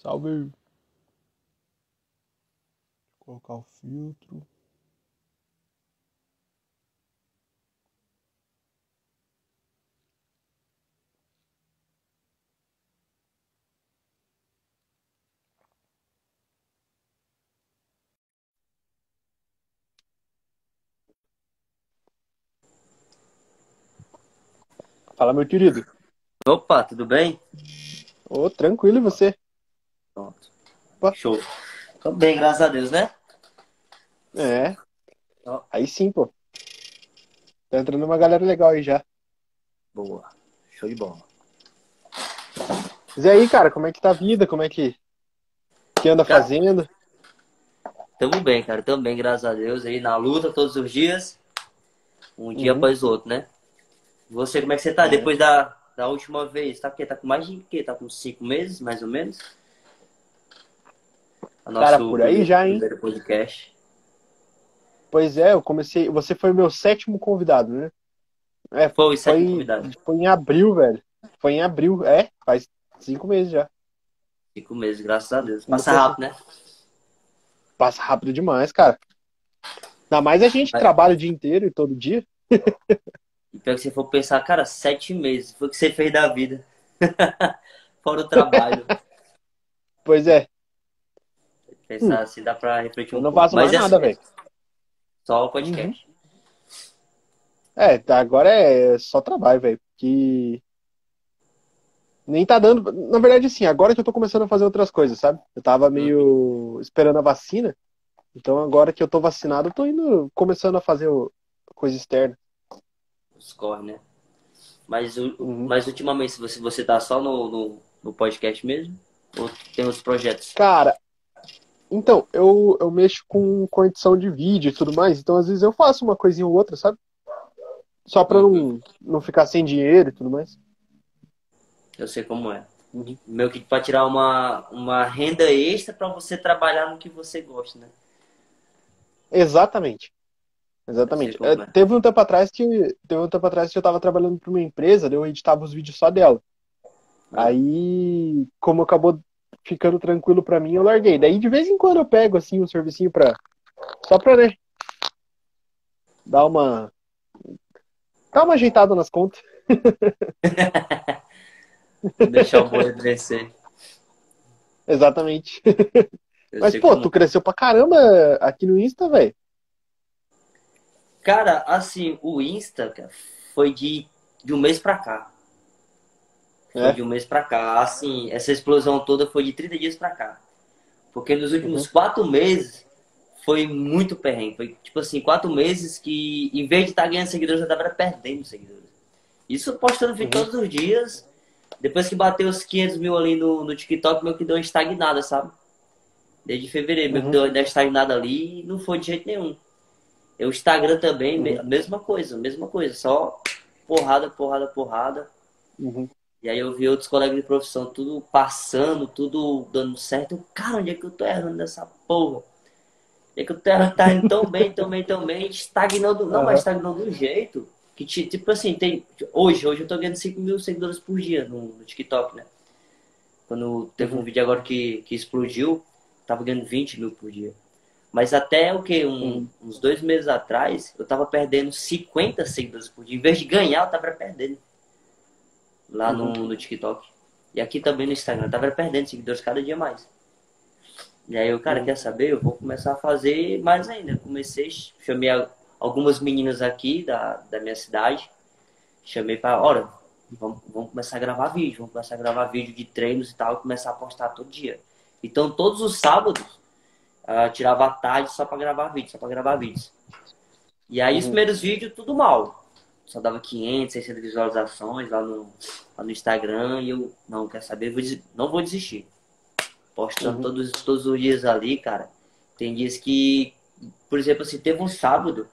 Salve. Vou colocar o filtro. Fala, meu querido. Opa, tudo bem? Ô, tranquilo, e você? Opa. Show. Tô bem, graças a Deus, né? É. Ó. Aí sim, pô. Tá entrando uma galera legal aí já. Boa. Show de bola. Mas e aí, cara, como é que tá a vida? Como é que, que anda Cara. fazendo? Tamo bem, cara. Tamo bem, graças a Deus. Aí na luta todos os dias. Um dia Uhum. após o outro, né? Você, como é que você tá? É. Depois da, da última vez, tá? Tá com mais de quê? Tá com cinco meses, mais ou menos? Cara, por aí já, hein? Primeiro podcast. Pois é, eu comecei. Você foi meu sétimo convidado, né? É, Foi o sétimo foi, convidado. foi em abril, velho. Foi em abril, é, faz cinco meses já. Cinco meses, graças a Deus. Passa rápido, né? Passa rápido demais, cara. Ainda mais a gente Vai. trabalha o dia inteiro e todo dia. E pior que você for pensar, cara, sete meses. Foi o que você fez da vida. Fora o trabalho. Pois é, Pensar assim, dá pra refletir um eu não pouco. faço mais Mas é nada, assim, velho. Só o podcast. É, tá, agora é só trabalho, velho. Que nem tá dando. Na verdade, assim, agora que eu tô começando a fazer outras coisas, sabe? Eu tava meio esperando a vacina. Então agora que eu tô vacinado, eu tô indo começando a fazer o- coisa externa. Os corre, né? Mas, Uhum. mas ultimamente, você, você tá só no, no, no podcast mesmo? Ou tem outros projetos? Cara, então, eu, eu mexo com, com edição de vídeo e tudo mais, então às vezes eu faço uma coisinha ou outra, sabe? Só pra não, não ficar sem dinheiro e tudo mais. Eu sei como é. Uhum. Meio que pra tirar uma, uma renda extra pra você trabalhar no que você gosta, né? Exatamente. Exatamente. É, é. teve um tempo atrás que teve um tempo atrás que eu tava trabalhando para uma empresa, eu editava os vídeos só dela. Ah. Aí, como acabou ficando tranquilo pra mim, eu larguei. Daí de vez em quando eu pego assim um servicinho para só pra, né, dar uma dar uma ajeitada nas contas. Deixar o boi crescer. Exatamente. Eu Mas pô, como tu cresceu pra caramba aqui no Insta, velho. Cara, assim, o Insta, cara, foi de, de um mês pra cá. Foi É? de um mês pra cá. Assim, essa explosão toda foi de 30 dias pra cá. Porque nos últimos Uhum. quatro meses foi muito perrengue. Foi tipo assim, quatro meses que em vez de estar ganhando seguidores, eu tava perdendo seguidores. Isso postando vídeo Uhum. todos os dias. Depois que bateu os 500 mil ali no, no TikTok, meio que deu uma estagnada, sabe? Desde fevereiro, meio que Uhum. deu uma estagnada ali e não foi de jeito nenhum. E o Instagram também, Uhum. me- mesma coisa, mesma coisa. Só porrada, porrada, porrada. Uhum. E aí eu vi outros colegas de profissão tudo passando, tudo dando certo. Eu, Cara, onde é que eu tô errando nessa porra? Onde é que eu tô errando? Tá indo tão bem, tão bem, tão bem, estagnando. Não, mas estagnando de um jeito que, ti- tipo assim, tem. Hoje, hoje eu tô ganhando 5 mil seguidores por dia no, no TikTok, né? Quando teve um vídeo agora que, que explodiu, tava ganhando 20 mil por dia. Mas até o que? Um, uns dois meses atrás, eu tava perdendo 50 seguidores por dia. Em vez de ganhar, eu tava perdendo. Lá no, Uhum. no TikTok. E aqui também no Instagram. Eu tava perdendo seguidores cada dia mais. E aí o cara Uhum. quer saber, eu vou começar a fazer mais ainda. Eu comecei, chamei algumas meninas aqui da, da minha cidade. Chamei para, olha, vamos, vamos começar a gravar vídeo, vamos começar a gravar vídeo de treinos e tal, e começar a postar todo dia. Então todos os sábados, ah, tirava a tarde só para gravar vídeo, só para gravar vídeos. E aí os Uhum. primeiros vídeos, tudo mal. Só dava 500, 600 visualizações lá no, lá no Instagram e eu, não, quer saber, vou des- não vou desistir. Postando Uhum. todos, todos os dias ali, cara. Tem dias que, por exemplo, assim, teve um sábado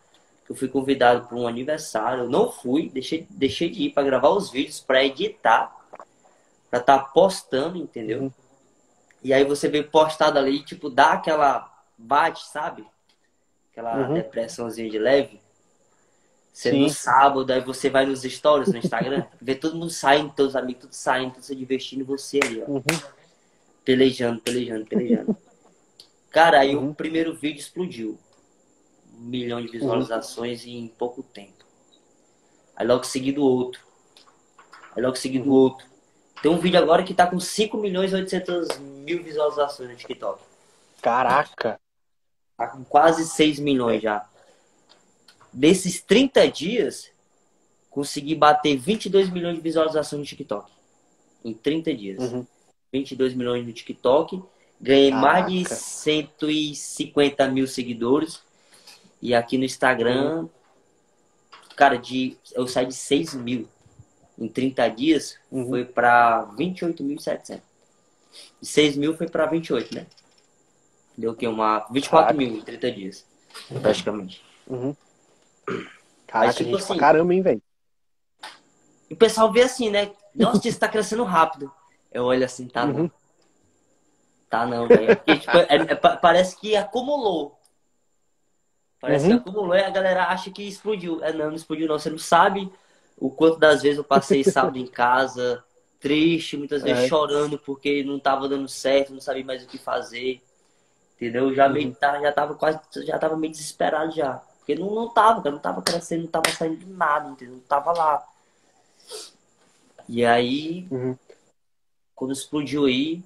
que eu fui convidado para um aniversário, eu não fui, deixei, deixei de ir para gravar os vídeos, para editar, para estar postando, entendeu? Uhum. E aí você vê postado ali, tipo, dá aquela bate, sabe? Aquela Uhum. depressãozinha de leve. Você Sim. no sábado, aí você vai nos stories no Instagram, vê todo mundo saindo, teus amigos tudo saindo, tudo se divertindo, você ali, ó. Uhum. pelejando, pelejando, pelejando. Cara, aí uhum. o primeiro vídeo explodiu. Um milhão de visualizações uhum. em pouco tempo. Aí logo seguido outro. Aí logo seguido uhum. outro. Tem um vídeo agora que tá com 5 milhões e 800 mil visualizações no TikTok. Caraca! Tá com quase 6 milhões já. Desses 30 dias, consegui bater 22 milhões de visualizações no TikTok. Em 30 dias. Uhum. 22 milhões no TikTok. Ganhei Caraca. mais de 150 mil seguidores. E aqui no Instagram, uhum. cara, de, eu saí de 6 mil em 30 dias, uhum. foi para 28.700. De 6 mil foi para 28, né? Deu o quê? Uma 24 Caraca. mil em 30 dias, praticamente. Uhum. Caraca, Mas, tipo gente assim, caramba, hein, velho? E o pessoal vê assim, né? Nossa, isso tá crescendo rápido. Eu olho assim, tá uhum. não. Tá não, velho. Tipo, é, é, parece que acumulou. Parece uhum. que acumulou e a galera acha que explodiu. É, não, não explodiu não. Você não sabe o quanto das vezes eu passei sábado em casa, triste, muitas vezes é. chorando porque não tava dando certo, não sabia mais o que fazer. Entendeu? Já uhum. meio tá, já tava quase, já tava meio desesperado já. Porque não, não tava, não tava crescendo, não tava saindo de nada, entendeu? Não tava lá. E aí, uhum. quando explodiu aí,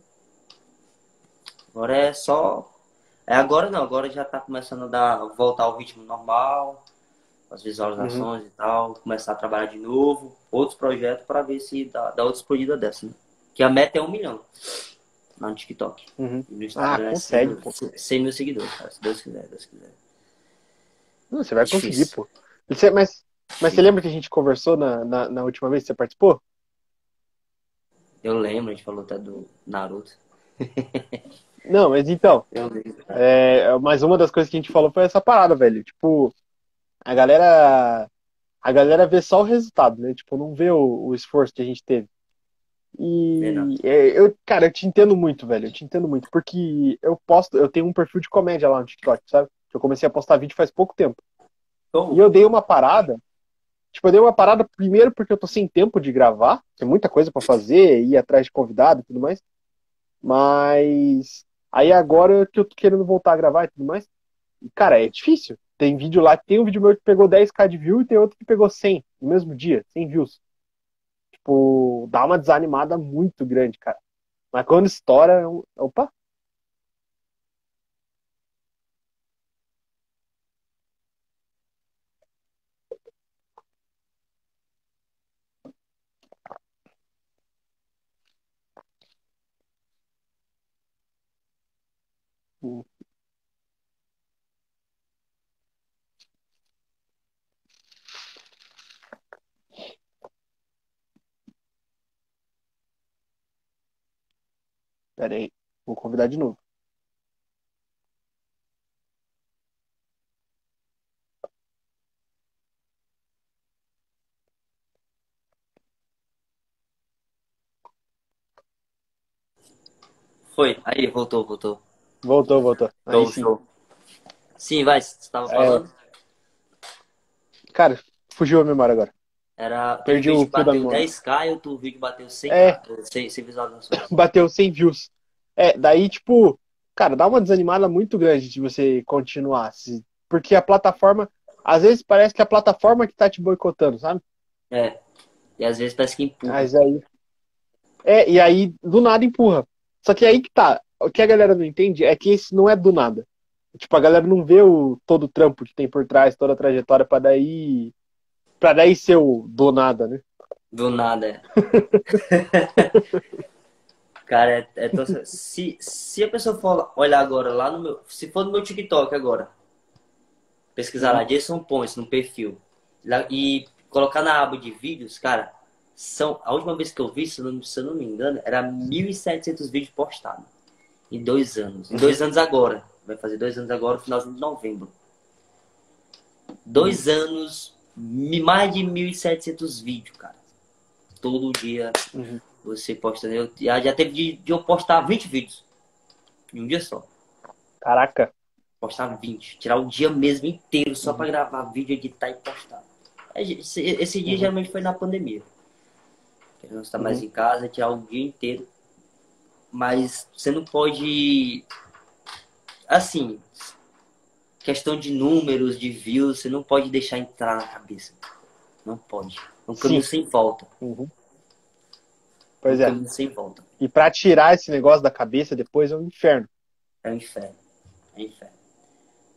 agora é só. É agora não, agora já tá começando a dar, voltar ao ritmo normal, as visualizações uhum. e tal, começar a trabalhar de novo, outros projetos para ver se dá, dá outra explodida dessa, né? Que a meta é um milhão no TikTok. Uhum. E no Instagram ah, consegue, é 100, 100 mil seguidores, cara, se Deus quiser, Deus quiser. Não, você vai conseguir, pô. Você, mas, mas você lembra que a gente conversou na, na, na última vez que você participou? Eu lembro, a gente falou até do Naruto. Não, mas então. É, mas uma das coisas que a gente falou foi essa parada, velho. Tipo, a galera. A galera vê só o resultado, né? Tipo, não vê o, o esforço que a gente teve. E é, eu, cara, eu te entendo muito, velho. Eu te entendo muito. Porque eu posto, eu tenho um perfil de comédia lá no TikTok, sabe? Eu comecei a postar vídeo faz pouco tempo. Oh. E eu dei uma parada Tipo, eu dei uma parada primeiro porque eu tô sem tempo de gravar, tem muita coisa para fazer, ir atrás de convidado e tudo mais. Mas aí agora que eu tô querendo voltar a gravar e tudo mais, cara, é difícil. Tem vídeo lá, tem um vídeo meu que pegou 10k de view e tem outro que pegou 100 no mesmo dia, 100 views. Tipo, dá uma desanimada muito grande, cara. Mas quando estoura, opa, Hum. Pera aí, vou convidar de novo. Foi, aí, voltou, voltou. Voltou, voltou. Aí show, sim. Show. Sim, vai, você estava é. falando? É... Cara, fugiu a memória agora. Era, Perdi o fio da memória. 10k e o outro vídeo bateu 100, é. 100, 100 visualizações. Bateu 100 views. É, daí, tipo, cara, dá uma desanimada muito grande de você continuar. Porque a plataforma, às vezes parece que é a plataforma que tá te boicotando, sabe? É. E às vezes parece que empurra. Mas aí. É, e aí do nada empurra. Só que aí que tá o que a galera não entende é que isso não é do nada. Tipo, a galera não vê o, todo o trampo que tem por trás, toda a trajetória para daí. para daí ser o do nada, né? Do nada, é. Cara, é, é tão... se, se a pessoa for olhar agora lá no meu. Se for no meu TikTok agora, pesquisar lá, Jason Ponce no perfil, lá, e colocar na aba de vídeos, cara, são, a última vez que eu vi, se eu não, se eu não me engano, era 1.700 vídeos postados em dois anos. Em dois anos agora. Vai fazer dois anos agora, no finalzinho de novembro. Dois uhum. anos, mais de 1.700 vídeos, cara. Todo dia uhum. você posta. Eu, já, já teve de, de eu postar 20 vídeos. Em um dia só. Caraca. Postar 20. Tirar o dia mesmo inteiro só uhum. para gravar vídeo, editar e postar. Esse, esse dia uhum. geralmente foi na pandemia. Querendo estar mais uhum. em casa, tirar o dia inteiro mas você não pode. Assim, questão de números, de views, você não pode deixar entrar na cabeça. Não pode. É um caminho Sim. sem volta. Uhum. Pois um é. Caminho sem volta. E para tirar esse negócio da cabeça depois é um inferno. É um inferno. É um inferno.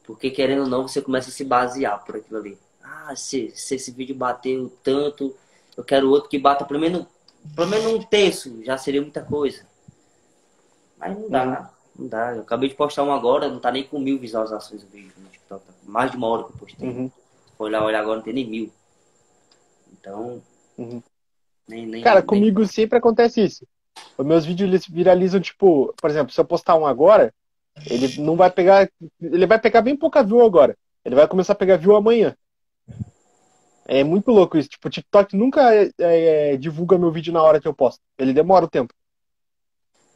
Porque querendo ou não, você começa a se basear por aquilo ali. Ah, se, se esse vídeo bateu tanto, eu quero outro que bata pelo menos, pelo menos um terço, já seria muita coisa. Mas não dá, uhum. não dá. Eu acabei de postar um agora, não tá nem com mil visualizações o vídeo no TikTok. Tá mais de uma hora que eu postei. Uhum. olhar, olhar agora, não tem nem mil. Então. Uhum. Nem, nem, Cara, nem... comigo sempre acontece isso. Os meus vídeos eles viralizam, tipo, por exemplo, se eu postar um agora, ele não vai pegar. Ele vai pegar bem pouca view agora. Ele vai começar a pegar view amanhã. É muito louco isso. Tipo, o TikTok nunca é, é, divulga meu vídeo na hora que eu posto. Ele demora o tempo.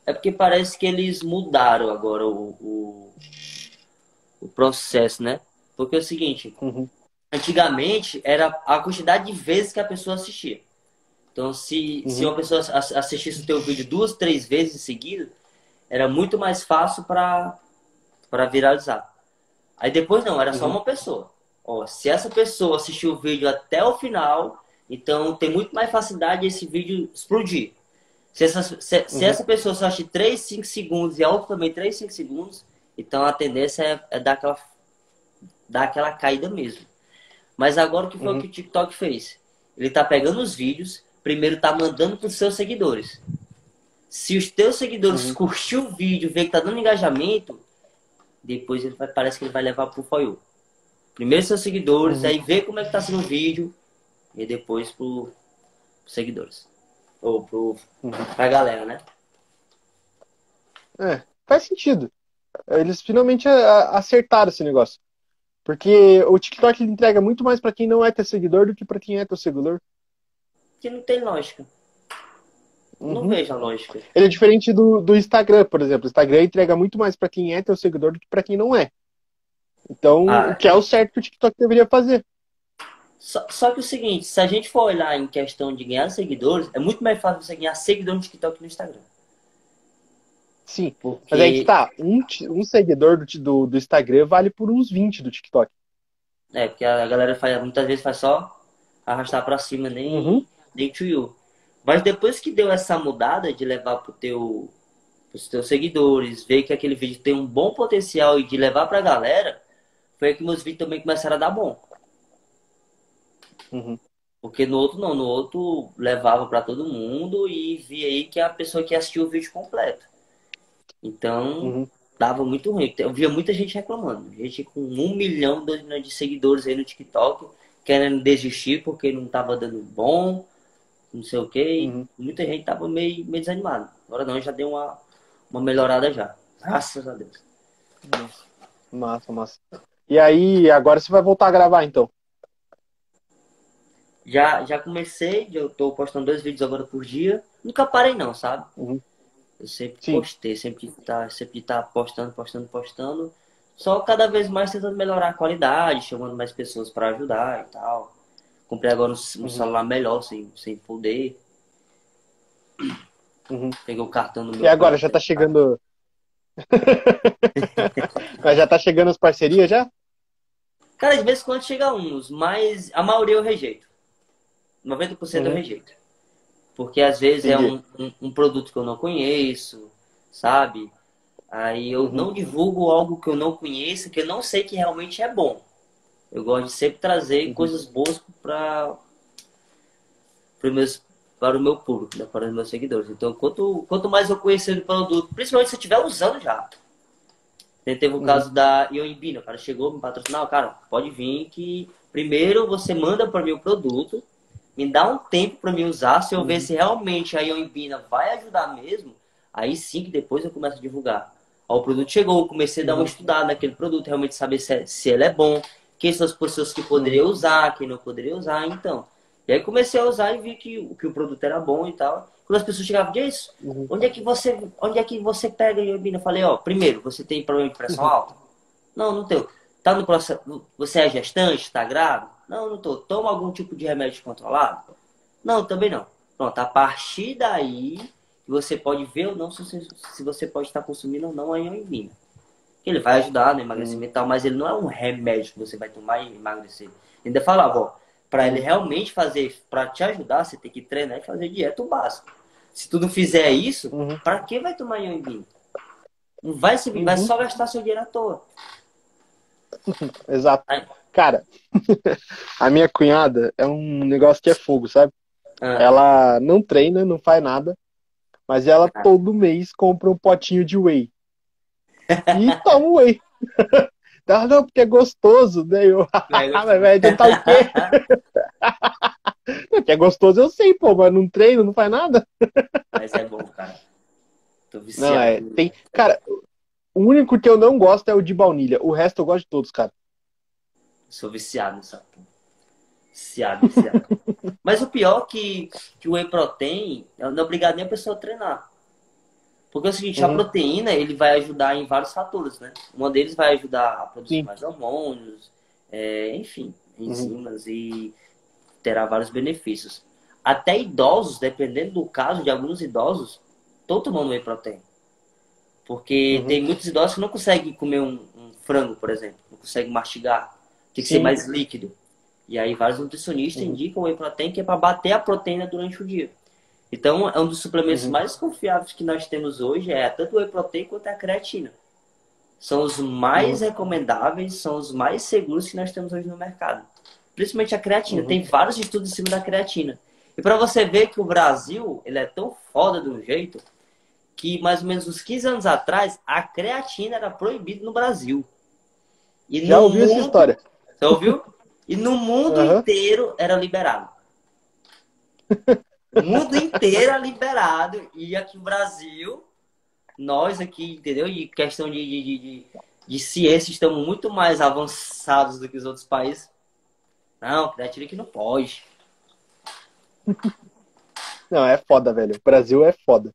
É porque parece que eles mudaram agora o, o, o processo, né? Porque é o seguinte, uhum. antigamente era a quantidade de vezes que a pessoa assistia. Então, se, uhum. se uma pessoa assistisse o teu vídeo duas, três vezes em seguida, era muito mais fácil para viralizar. Aí depois não, era só uhum. uma pessoa. Ó, se essa pessoa assistiu o vídeo até o final, então tem muito mais facilidade esse vídeo explodir. Se essa, se, uhum. se essa pessoa só assistir 3, 5 segundos e a outra também 3, 5 segundos, então a tendência é, é dar, aquela, dar aquela caída mesmo. Mas agora o que foi uhum. o que o TikTok fez? Ele tá pegando os vídeos, primeiro tá mandando para os seus seguidores. Se os teus seguidores uhum. curtiu o vídeo, ver que tá dando engajamento, depois ele vai, parece que ele vai levar pro For You. Primeiro seus seguidores, uhum. aí ver como é que tá sendo o vídeo, e depois pro, pros seguidores. Ou pro, uhum. pra galera, né? É, faz sentido. Eles finalmente acertaram esse negócio. Porque o TikTok entrega muito mais para quem não é teu seguidor do que para quem é teu seguidor que não tem lógica. Uhum. Não vejo a lógica. Ele é diferente do, do Instagram, por exemplo. O Instagram entrega muito mais para quem é teu seguidor do que para quem não é. Então, ah, o que é o certo que o TikTok deveria fazer. Só, só, que o seguinte, se a gente for olhar em questão de ganhar seguidores, é muito mais fácil você ganhar seguidor no TikTok que no Instagram. Sim, Porque... mas aí que tá, um, um seguidor do, do, do, Instagram vale por uns 20 do TikTok. É, porque a galera faz, muitas vezes faz só arrastar para cima, nem, uhum de to you. Mas depois que deu essa mudada de levar para teu, os teus seguidores, ver que aquele vídeo tem um bom potencial e de levar para a galera, foi que meus vídeos também começaram a dar bom. Uhum. Porque no outro não, no outro levava para todo mundo e via aí que a pessoa que assistiu o vídeo completo. Então, uhum. dava muito ruim. Eu via muita gente reclamando. Gente com um milhão, dois milhões de seguidores aí no TikTok, querendo desistir porque não estava dando bom, não sei o quê. Uhum. muita gente tava meio, meio desanimada. Agora não, já deu uma, uma melhorada já. Graças a Deus. Massa, massa. E aí, agora você vai voltar a gravar então? Já, já comecei, eu tô postando dois vídeos agora por dia. Nunca parei não, sabe? Uhum. Eu sempre Sim. postei, sempre tá, sempre tá postando, postando, postando. Só cada vez mais tentando melhorar a qualidade, chamando mais pessoas para ajudar e tal. Comprei agora um, uhum. celular melhor, sem, sem poder. Uhum. Peguei o cartão no meu. E agora, já tá chegando. já tá chegando as parcerias já? Cara, de vez em quando chega uns, mas a maioria eu rejeito. 90% uhum. eu rejeito. Porque às vezes é Entendi. é um, um, um, produto que eu não conheço, sabe? Aí eu uhum. não divulgo algo que eu não conheço, que eu não sei que realmente é bom. Eu gosto de sempre trazer uhum. coisas boas para para o meu público, né? para os meus seguidores. Então, quanto, quanto mais eu conhecer o produto, principalmente se eu estiver usando já. Teve o uhum. caso da Ioimbina, o cara chegou, me patrocinou, cara, pode vir que primeiro você manda para mim o produto, me dá um tempo para mim usar, se eu uhum. ver se realmente a Ioimbina vai ajudar mesmo, aí sim que depois eu começo a divulgar. Ó, o produto chegou, comecei a dar uma uhum. estudada naquele produto, realmente saber se, é, se ele é bom, quem são as pessoas que poderiam uhum. usar, quem não poderia usar, então. E aí comecei a usar e vi que, que o produto era bom e tal. Quando as pessoas chegavam, diz, uhum. onde é que você, onde é que você pega iobina? Eu falei, ó, primeiro, você tem problema de pressão uhum. alta? Não, não tenho. Tá no processo, você é gestante, está grávida? Não, não tô. Toma algum tipo de remédio controlado? Não, também não. Pronto, a partir daí você pode ver ou não se você, se você pode estar consumindo ou não a ioimbina. Ele vai ajudar no emagrecimento, tal, mas ele não é um remédio que você vai tomar e emagrecer. Ainda falava, ó, para ele realmente fazer, para te ajudar, você tem que treinar e fazer dieta básica. Se tu não fizer isso, uhum. para que vai tomar ioimbina? Não vai, se, uhum. vai só gastar seu dinheiro à toa. Exato. Aí. Cara, a minha cunhada é um negócio que é fogo, sabe? Ah. Ela não treina, não faz nada, mas ela ah. todo mês compra um potinho de whey. E toma whey. Ela, não, porque é gostoso. Daí eu, mas vai adiantar o quê? que é gostoso, eu sei, pô, mas não treino, não faz nada. Mas é bom, cara. Tô viciado. Não, é, tem, cara, o único que eu não gosto é o de baunilha. O resto eu gosto de todos, cara. Sou viciado nessa porra. Viciado, viciado. Mas o pior é que, que o whey protein não é obrigado nem a pessoa a treinar. Porque é o seguinte, uhum. a proteína ele vai ajudar em vários fatores, né? Um deles vai ajudar a produzir Sim. mais hormônios, é, enfim, enzimas uhum. e terá vários benefícios. Até idosos, dependendo do caso de alguns idosos, estão tomando whey protein. Porque uhum. tem muitos idosos que não conseguem comer um, um frango, por exemplo, não conseguem mastigar, tem que Sim. ser mais líquido. E aí vários nutricionistas uhum. indicam o whey protein que é para bater a proteína durante o dia. Então, é um dos suplementos uhum. mais confiáveis que nós temos hoje, é tanto o whey protein quanto a creatina. São os mais uhum. recomendáveis, são os mais seguros que nós temos hoje no mercado. Principalmente a creatina. Uhum. Tem vários estudos em cima da creatina. E para você ver que o Brasil, ele é tão foda de um jeito, que mais ou menos uns 15 anos atrás, a creatina era proibida no Brasil. E Já ouviu mundo... essa história? Você ouviu? E no mundo inteiro era liberado. O mundo inteiro é liberado. E aqui no Brasil, nós aqui, entendeu? E questão de, de, de, de ciência, estamos muito mais avançados do que os outros países. Não, creatina que não pode. Não, é foda, velho. O Brasil é foda.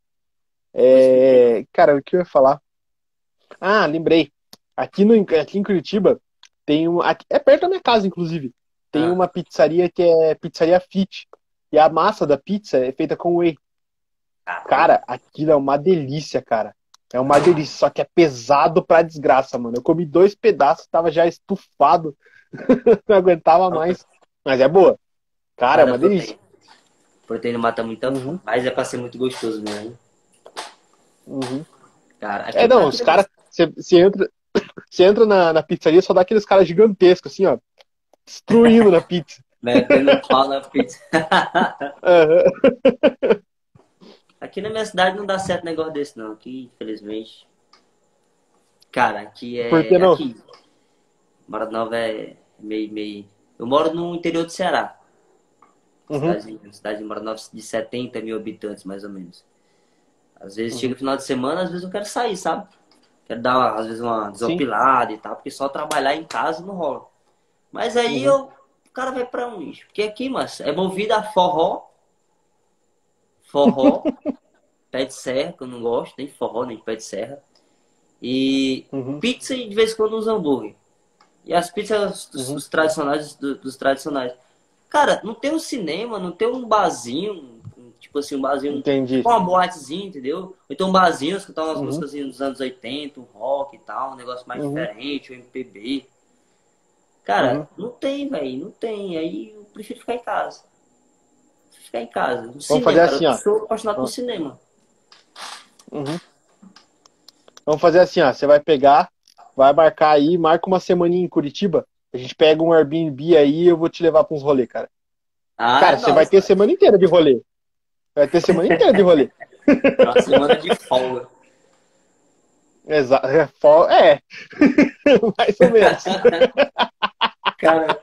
É... Cara, o que eu ia falar? Ah, lembrei. Aqui, no, aqui em Curitiba tem um. É perto da minha casa, inclusive. Tem ah. uma pizzaria que é Pizzaria Fit. E a massa da pizza é feita com whey. Cara, aquilo é uma delícia, cara. É uma delícia, só que é pesado pra desgraça, mano. Eu comi dois pedaços, tava já estufado. não aguentava mais. Mas é boa. Cara, é uma proteína. delícia. Proteína mata muito, uhum. mas é pra ser muito gostoso mesmo. Uhum. Cara, é, não, os caras. Você entra, você entra na, na pizzaria, só dá aqueles caras gigantescos, assim, ó. Destruindo na pizza. Metendo pau na pizza. Aqui na minha cidade não dá certo negócio desse, não. Aqui, infelizmente. Cara, aqui é. Por que não? Aqui. Mora Nova é meio, meio. Eu moro no interior do Ceará. Uhum. Cidade, cidade de Mora Nova de 70 mil habitantes, mais ou menos. Às vezes uhum. chega no final de semana, às vezes eu quero sair, sabe? Quero dar, às vezes, uma desopilada Sim. e tal, porque só trabalhar em casa não rola. Mas aí uhum. eu o cara vai para onde? Porque aqui, mas é movido a forró, forró, pé de serra, que eu não gosto, nem forró, nem pé de serra. E uhum. pizza e de vez em quando uns hambúrguer. E as pizzas dos, uhum. dos tradicionais, dos, dos, tradicionais. Cara, não tem um cinema, não tem um barzinho, tipo assim, um barzinho Entendi. Tipo uma boatezinha, entendeu? Então um barzinho, escutar umas uhum. músicas dos anos 80, um rock e tal, um negócio mais uhum. diferente, o um MPB. Cara, uhum. não tem, velho, não tem. Aí eu prefiro ficar em casa. Ficar em casa. No Vamos cinema, fazer assim, ó. Eu sou apaixonado por cinema. Uhum. Vamos fazer assim, ó. Você vai pegar, vai marcar aí, marca uma semaninha em Curitiba. A gente pega um Airbnb aí e eu vou te levar para uns rolê, cara. Ah, cara, você vai ter cara. semana inteira de rolê. Vai ter semana inteira de rolê. Uma semana de folga. Exato. É, é. mais ou menos. Cara,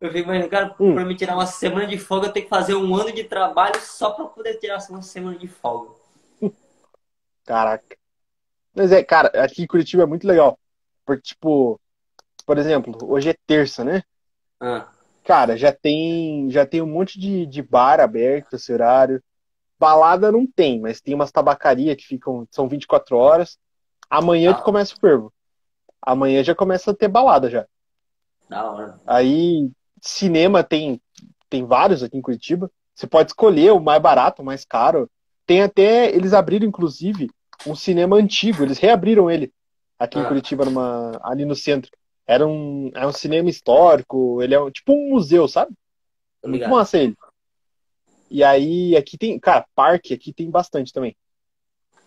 eu fico imaginando, cara, hum. pra me tirar uma semana de folga, eu tenho que fazer um ano de trabalho só pra poder tirar uma semana de folga. Caraca. Mas é, cara, aqui em Curitiba é muito legal. Porque, tipo, por exemplo, hoje é terça, né? Ah. Cara, já tem, já tem um monte de, de bar aberto esse horário. Balada não tem, mas tem umas tabacarias que ficam, são 24 horas. Amanhã ah. que começa o fervo. Amanhã já começa a ter balada já. Da hora. Aí, cinema tem, tem vários aqui em Curitiba. Você pode escolher o mais barato, o mais caro. tem até. Eles abriram, inclusive, um cinema antigo. Eles reabriram ele aqui ah. em Curitiba, numa, ali no centro. Era um, é um cinema histórico, ele é um, tipo um museu, sabe? Muito massa ele. E aí, aqui tem, cara, parque aqui tem bastante também.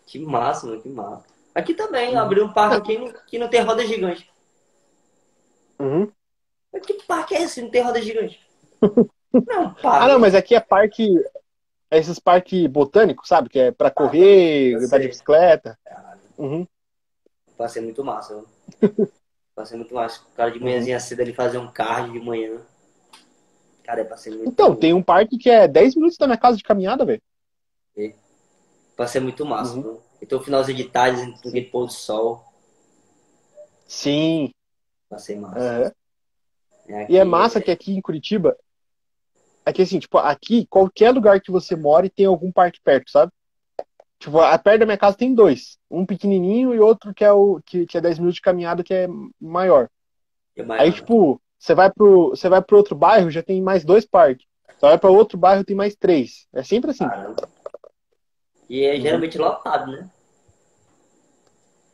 Que massa, mano, que massa. Aqui também, uhum. abriu um parque aqui que não tem roda gigante. Uhum. Que parque é esse? Não tem roda gigante. não, parque. Ah, não, mas aqui é parque. É esses parques botânicos, sabe? Que é pra ah, correr, andar de bicicleta. Uhum. Passei muito massa. Passei muito massa. O cara de manhãzinha cedo ele fazer um cardio de manhã. Cara, é passei muito Então, tem um parque que é 10 minutos da minha casa de caminhada, velho. É. Passei muito massa, uhum. Então, finalzinho de tarde, aquele pôr do sol. Sim. Passei massa. É e é massa é... que aqui em Curitiba, aqui assim, tipo, aqui, qualquer lugar que você mora tem algum parque perto, sabe? Tipo, a perto da minha casa tem dois. Um pequenininho e outro que é o que, que é 10 minutos de caminhada, que é maior. É maior. Aí, tipo, você vai pro você vai pro outro bairro, já tem mais dois parques. Você vai para outro bairro, tem mais três. É sempre assim. Caramba. E é geralmente lotado, né?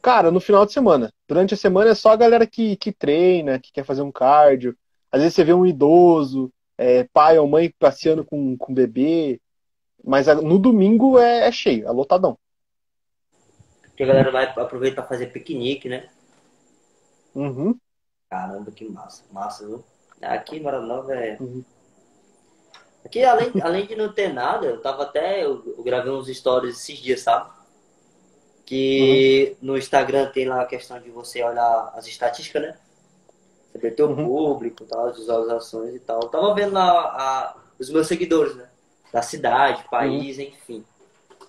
Cara, no final de semana. Durante a semana é só a galera que, que treina, que quer fazer um cardio. Às vezes você vê um idoso, é, pai ou mãe passeando com, com bebê. Mas no domingo é, é cheio, é lotadão. Porque a galera vai aproveitar para fazer piquenique, né? Uhum. Caramba, que massa. Massa, viu? Aqui em Maranova é. Uhum. Aqui, além, além de não ter nada, eu tava até. Eu, eu gravei uns stories esses dias, sabe? Que uhum. no Instagram tem lá a questão de você olhar as estatísticas, né? Saber teu uhum. público, tal, as visualizações e tal. Eu tava vendo lá a, os meus seguidores, né? Da cidade, país, uhum. enfim.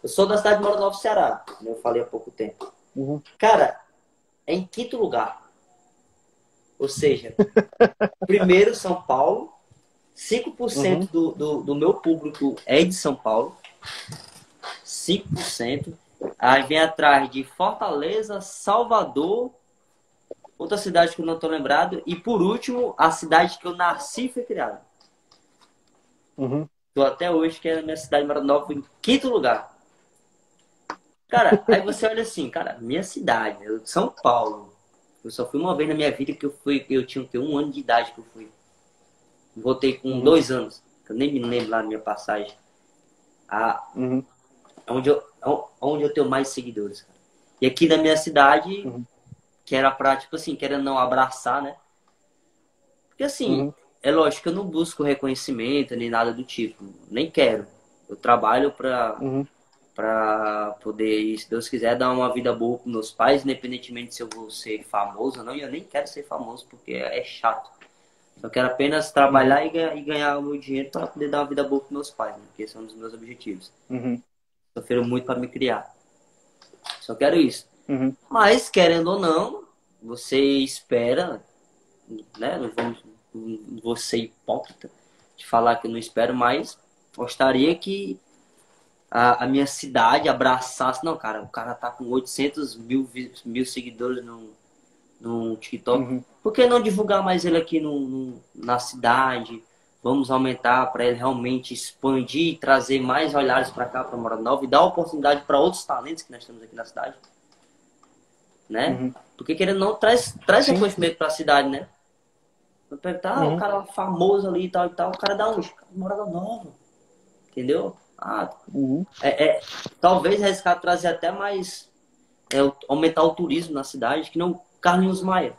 Eu sou da cidade de Moro Novo, Ceará, como eu falei há pouco tempo. Uhum. Cara, é em quinto lugar. Ou seja, primeiro São Paulo, 5% uhum. do, do, do meu público é de São Paulo. 5%. Aí vem atrás de Fortaleza, Salvador, outra cidade que eu não estou lembrado. E por último, a cidade que eu nasci e fui criado. Uhum. Tô até hoje, que é a minha cidade Nova, em quinto lugar. Cara, aí você olha assim, cara, minha cidade, São Paulo. Eu só fui uma vez na minha vida que eu fui, eu tinha que ter um ano de idade que eu fui. Voltei com uhum. dois anos. Eu nem me lembro lá na minha passagem. A, uhum. onde, eu, onde eu tenho mais seguidores. Cara. E aqui na minha cidade, uhum. que era pra, tipo assim, querendo não abraçar, né? Porque assim, uhum. É lógico que eu não busco reconhecimento nem nada do tipo. Nem quero. Eu trabalho pra, uhum. pra poder, se Deus quiser, dar uma vida boa pros meus pais, independentemente se eu vou ser famoso ou não. E eu nem quero ser famoso, porque é chato. Eu quero apenas trabalhar e ganhar, e ganhar o meu dinheiro para poder dar uma vida boa para meus pais, né? que esse é um dos meus objetivos. Uhum. Sofreram muito para me criar. Só quero isso. Uhum. Mas, querendo ou não, você espera, né? Não, vamos, ser hipócrita de falar que eu não espero, mas gostaria que a, a minha cidade abraçasse. Não, cara, o cara tá com 800 mil, mil seguidores no, no TikTok. Uhum. Por que não divulgar mais ele aqui no, no na cidade? Vamos aumentar para ele realmente expandir e trazer mais olhares para cá, para Morada Nova e dar oportunidade para outros talentos que nós temos aqui na cidade. Né? Uhum. Porque querendo não, traz, traz reconhecimento para a cidade, né? Perguntar, ah, uhum. o cara famoso ali e tal e tal, o cara dá onde? Morada Nova. Entendeu? Ah, uhum. é, é, talvez arriscar trazer até mais. É, aumentar o turismo na cidade, que não Carlinhos Maia.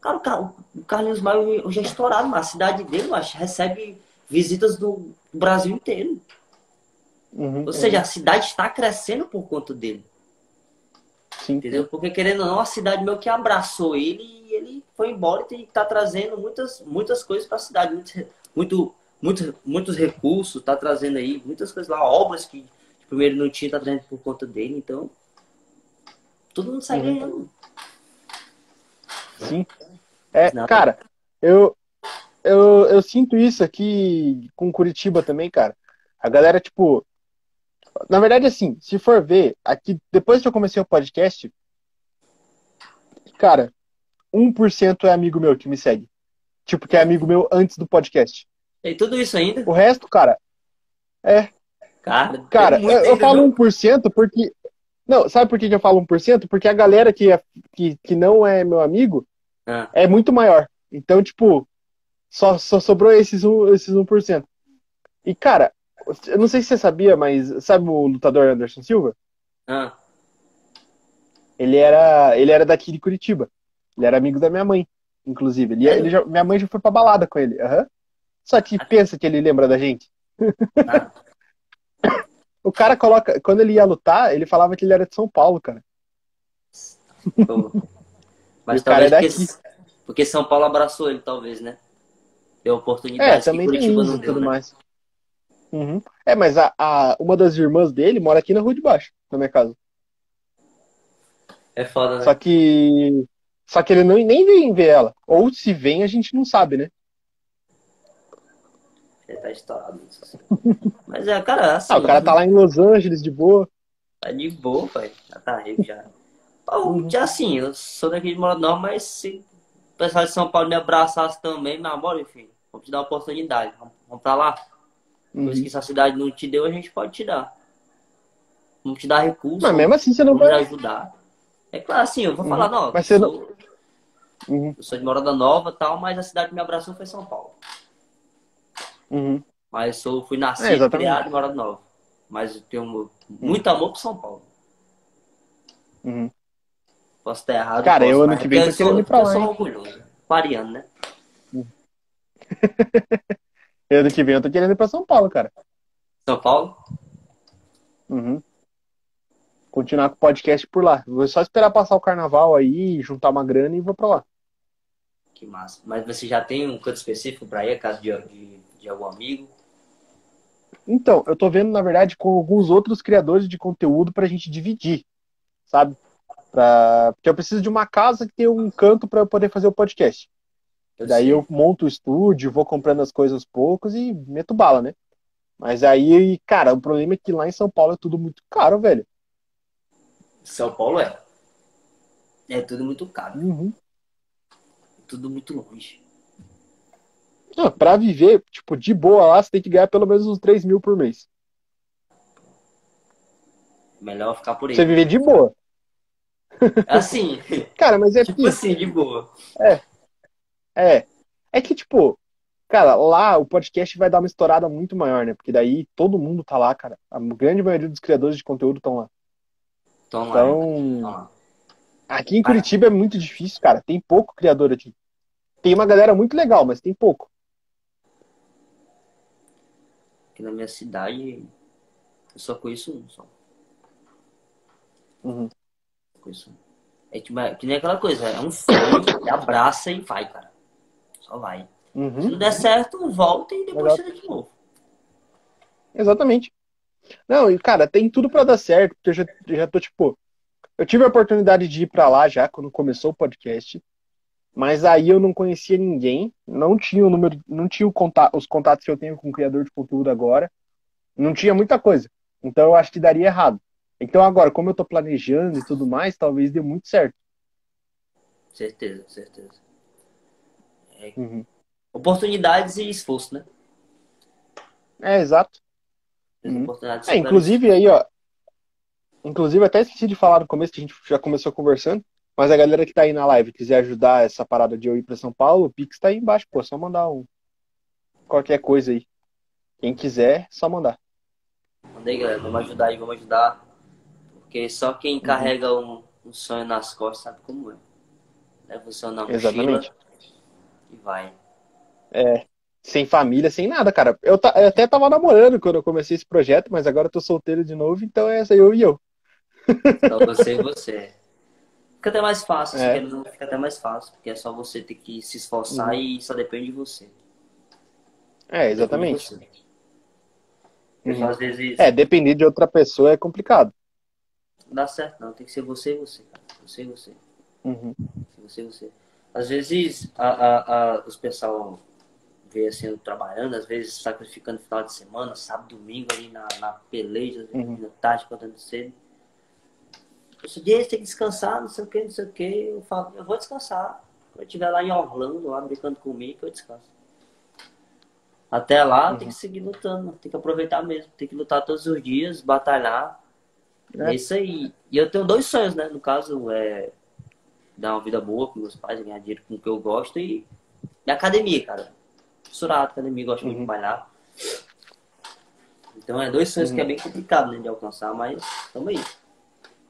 Cara, o Carlinhos Maia hoje é estourado, mas a cidade dele, acho, recebe visitas do Brasil inteiro. Uhum, ou seja, a cidade está crescendo por conta dele. Sim. Entendeu? Porque querendo ou não, a cidade meio que abraçou ele e ele foi embora e está trazendo muitas, muitas coisas para a cidade. Muito, muito, muito, muitos recursos, está trazendo aí muitas coisas lá, obras que primeiro não tinha, está trazendo por conta dele. Então, todo mundo sai uhum. ganhando. Sim. É, cara, eu, eu, eu sinto isso aqui com Curitiba também, cara. A galera, tipo. Na verdade, assim, se for ver, aqui, depois que eu comecei o podcast, cara, 1% é amigo meu que me segue. Tipo, que é amigo meu antes do podcast. E tudo isso ainda? O resto, cara, é. Cara, Cara, tem eu, eu falo viu? 1% porque. Não, sabe por que que eu falo 1%? Porque a galera que, é, que, que não é meu amigo Ah, é muito maior. Então, tipo, só, só sobrou esses, um, esses 1%. E, cara, eu não sei se você sabia, mas sabe o lutador Anderson Silva? ah, Ele era, ele era daqui de Curitiba. Ele era amigo da minha mãe, inclusive. Ele, Sério? ele já- minha mãe já foi pra balada com ele. aham. Só que pensa que ele lembra da gente. ah. O cara coloca. Quando ele ia lutar, ele falava que ele era de São Paulo, cara. Pô. Mas o cara é porque, porque São Paulo abraçou ele, talvez, né? Deu oportunidade É, também tem isso não deu, tudo né? mais. Uhum. É, mas a, a- uma das irmãs dele mora aqui na rua de baixo, na minha casa. É foda, né? Só que. Só que ele não, nem vem ver ela. Ou se vem, a gente não sabe, né? Ele tá estourado. assim. Mas é, cara, assim, Ah, o cara tá lá em Los Angeles de boa. tá de boa, pai. Já tá rico já. Pô, já assim, eu sou daqui de Morador, Norte, mas se o pessoal de São Paulo me abraçasse também, meu amor, enfim, vamos te dar uma oportunidade. Vamos, vamos pra lá. Uhum. Coisa que essa cidade não te deu, a gente pode te dar. Vamos te dar recursos. Mas mesmo assim você não vai. ajudar. É claro, assim, eu vou Uhum. falar, não, Mas você não- sou, Uhum, eu sou de Morada Nova tal, mas a cidade que me abraçou foi São Paulo. uhum. Mas sou, fui nascido, É, criado em Morada Nova. Mas eu tenho muito amor por São Paulo. Uhum. Posso estar errado. Cara, posso, eu ano que vem eu tô sou- querendo ir pra Eu lá, sou hein? orgulhoso. Pariano, né? Ano que vem eu tô querendo ir pra São Paulo, cara. São Paulo? Uhum. Continuar com o podcast por lá. Vou só esperar passar o carnaval aí, juntar uma grana e vou pra lá. Que massa. Mas você já tem um canto específico pra ir, a casa de, de, de algum amigo? Então, eu tô vendo, na verdade, com alguns outros criadores de conteúdo pra gente dividir, sabe? Pra... Porque eu preciso de uma casa que tenha um canto pra eu poder fazer o podcast. Eu Daí sei. eu monto o estúdio, vou comprando as coisas aos poucos e meto bala, né? Mas aí, cara, o problema é que lá em São Paulo é tudo muito caro, velho. São Paulo é. É tudo muito caro. Uhum. Tudo muito longe. Não, pra viver, tipo, de boa lá, você tem que ganhar pelo menos uns 3 mil por mês. Melhor ficar por aí. Você viver de boa. Assim, Cara, mas é tipo assim, de boa. é, é que, tipo, cara, lá o podcast vai dar uma estourada muito maior, né? Porque daí todo mundo tá lá, cara. A grande maioria dos criadores de conteúdo estão lá. Então, lá. Então, Então, aqui em Curitiba é muito difícil, cara. Tem pouco criador aqui. Tem uma galera muito legal, mas tem pouco. aqui na minha cidade, eu só conheço um só. Uhum. Conheço um. É tipo, é que nem aquela coisa, é um sonho, abraça e vai, cara. Só vai. Se Uhum. não der certo, volta e depois tira de novo. Exatamente. Não, e cara, tem tudo pra dar certo, porque eu já, já tô, tipo. Eu tive a oportunidade de ir pra lá já quando começou o podcast, mas aí eu não conhecia ninguém, não tinha o número, não tinha o conta- os contatos que eu tenho com o criador de conteúdo agora, não tinha muita coisa. Então eu acho que daria errado. Então agora, como eu tô planejando e tudo mais, talvez dê muito certo. Certeza, certeza. É, Uhum. oportunidades e esforço, né? É, exato. Uhum. É, inclusive aí, ó. Inclusive, até esqueci de falar no começo, que a gente já começou conversando, mas a galera que tá aí na live quiser ajudar essa parada de eu ir pra São Paulo, o Pix tá aí embaixo, pô, só mandar um. Qualquer coisa aí. Quem quiser, só mandar. Mandei, galera. Vamos ajudar aí, vamos ajudar. Porque só Uhum. quem carrega um, um sonho nas costas sabe como é. Leva o sonho na mochila Exatamente. e vai. Sem família, sem nada, cara. Eu, ta- eu até tava namorando quando eu comecei esse projeto, mas agora eu tô solteiro de novo, então é essa eu e eu. Só você e você. Fica até mais fácil, É. não, fica até mais fácil, porque é só você ter que se esforçar Uhum. e só depende de você. É, exatamente. você. Uhum. às vezes É, depender de outra pessoa é complicado. não dá certo, não. Tem que ser você e você, cara. Você e você. Uhum. Você e você. Às vezes a, a, a, os pessoal vê assim eu trabalhando, às vezes sacrificando final de semana, sábado, domingo ali na, na peleja, Uhum. na tarde, acordando cedo. Esse dia tem que descansar, não sei o que, não sei o que. Eu falo, eu vou descansar. Quando eu estiver lá em Orlando, lá brincando comigo, eu descanso. Até lá uhum. tem que seguir lutando, tem que aproveitar mesmo, tem que lutar todos os dias, batalhar. É, é isso aí. E eu tenho dois sonhos, né? No caso, é dar uma vida boa com meus pais, ganhar dinheiro com o que eu gosto e, e academia, cara. Fissurado, academia, gosto uhum. muito de malhar. Então é dois sonhos uhum. que é uhum. bem complicado né, de alcançar, mas tamo aí.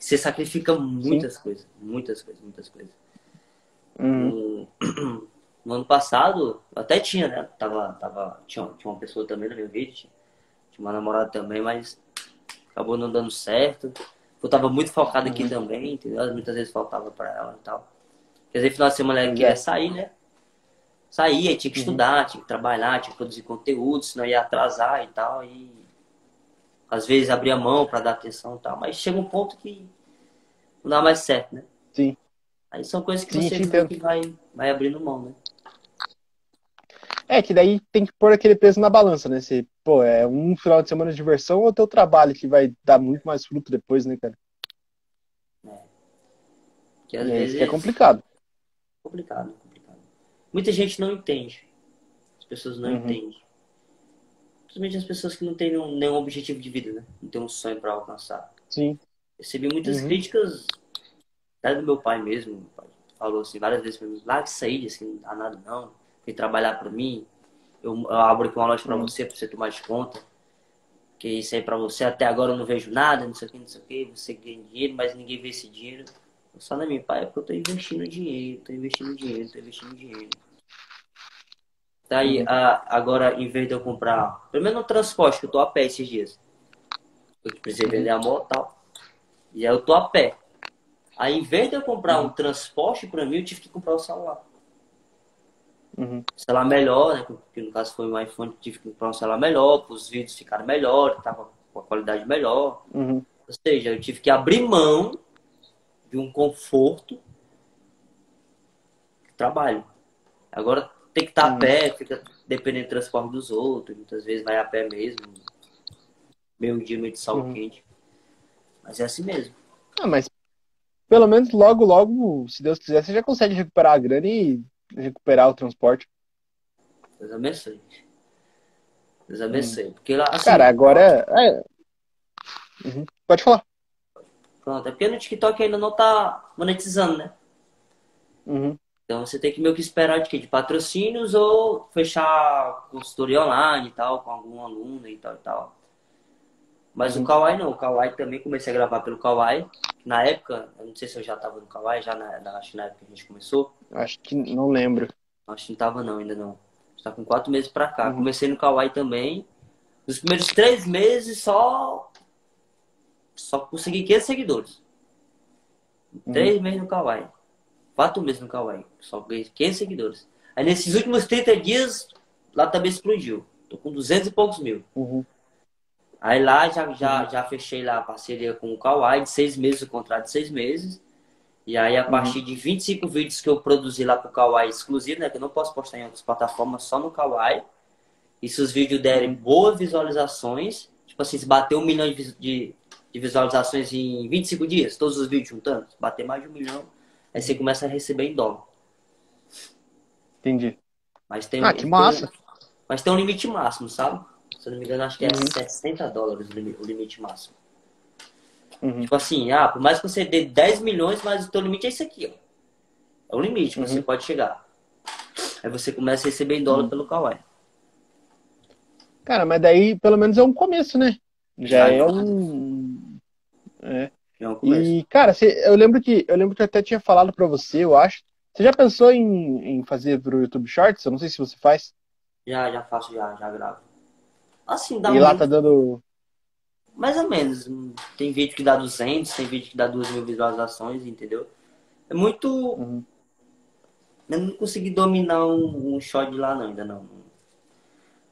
Você sacrifica muitas Sim. coisas, muitas coisas, muitas coisas. Uhum. No, no, ano passado, até tinha, né? Tava, tava, tinha, tinha uma pessoa também no meu vídeo, tinha, tinha uma namorada também, mas acabou não dando certo. Eu tava muito focado aqui uhum. também, entendeu? Muitas vezes faltava para ela e tal. Quer dizer, final de semana ela queria sair, né? Saía, tinha que uhum. estudar, tinha que trabalhar, tinha que produzir conteúdo, senão ia atrasar e tal. E às vezes abria mão para dar atenção e tal. Mas chega um ponto que não dá mais certo, né? Sim. Aí são coisas que Sim, você que vai, vai abrindo mão, né? É, que daí tem que pôr aquele peso na balança, né? Se, pô, é um final de semana de diversão ou teu trabalho que vai dar muito mais fruto depois, né, cara? É. Que às é, vezes... é complicado. Complicado, complicado. Muita gente não entende. As pessoas não uhum. entendem. Principalmente as pessoas que não têm nenhum, nenhum objetivo de vida, né? Não tem um sonho para alcançar. Sim. Recebi muitas uhum. críticas, até do meu pai mesmo. Meu pai falou assim várias vezes pra mim, larga isso aí, assim, não dá nada não vem trabalhar para mim, eu, eu, abro aqui uma loja para você, para você tomar de conta. Que isso aí para você, até agora eu não vejo nada, não sei o que, não sei o que, você ganha dinheiro, mas ninguém vê esse dinheiro. Só na minha pai é porque eu tô investindo dinheiro, tô investindo dinheiro, tô investindo dinheiro. Tá aí, uhum. a, agora, em vez de eu comprar, pelo menos no transporte, que eu tô a pé esses dias. Eu precisei vender a moto e tal. E aí eu tô a pé. Aí, em vez de eu comprar um transporte para mim, eu tive que comprar o celular. Uhum. Celular melhor, né? Porque no caso foi um iPhone, tive que comprar um celular melhor, os vídeos ficaram melhor, tava com a qualidade melhor. Uhum. Ou seja, eu tive que abrir mão de um conforto trabalho. Agora tem que estar uhum. a pé, fica dependendo do transporte dos outros, muitas vezes vai a pé mesmo. Meio dia, meio de sol uhum. quente. Mas é assim mesmo. Ah, mas pelo menos logo, logo, se Deus quiser, você já consegue recuperar a grana e recuperar o transporte. Deus abençoe. Deus abençoe. Hum. Porque lá, assim, Cara, agora. É... Uhum. Pode falar. Pronto, é porque no TikTok ainda não tá monetizando, né? Uhum. Então você tem que meio que esperar de, de patrocínios ou fechar consultoria online e tal, com algum aluno e tal e tal. Mas uhum. o Kawaii não, o Kawaii também comecei a gravar pelo Kawaii. Na época, eu não sei se eu já tava no Kawaii, já na, na, acho que na época que a gente começou. Acho que não lembro. Acho que não tava não, ainda não. Está com quatro meses pra cá. Uhum. Comecei no Kawaii também. Nos primeiros três meses só. Só consegui 500 seguidores. Uhum. Três meses no Kawaii. Quatro meses no Kawaii. Só ganhei 500 seguidores. Aí nesses últimos 30 dias, lá também explodiu. Tô com 200 e poucos mil. Uhum. Aí lá já, já, já fechei lá a parceria com o Kawaii de seis meses, o contrato de seis meses. E aí, a uhum. partir de 25 vídeos que eu produzi lá pro Kawaii exclusivo, né? Que eu não posso postar em outras plataformas, só no Kawaii. E se os vídeos derem uhum. boas visualizações, tipo assim, se bater um milhão de, de, de visualizações em 25 dias, todos os vídeos juntando, se bater mais de um milhão, aí você começa a receber em dólar. Entendi. Mas tem, ah, que massa! Tem, mas tem um limite máximo, sabe? Se eu não me engano, acho que é uhum. 60 dólares o limite máximo. Uhum. Tipo assim, ah, por mais que você dê 10 milhões, mas o teu limite é esse aqui, ó. É o limite que uhum. você pode chegar. Aí você começa a receber em dólar uhum. pelo Kawaii. Cara, mas daí pelo menos é um começo, né? Já, Já é, é um. É. é um começo. E, cara, eu lembro que eu lembro que eu até tinha falado pra você, eu acho. Você já pensou em, em fazer pro YouTube Shorts? Eu não sei se você faz. Já, já faço, já, já gravo. Assim, dá E lá tá dando. Mais ou menos. Tem vídeo que dá 200, tem vídeo que dá 2 mil visualizações, entendeu? É muito. Uhum. Eu não consegui dominar um, um shot de lá, não, ainda não.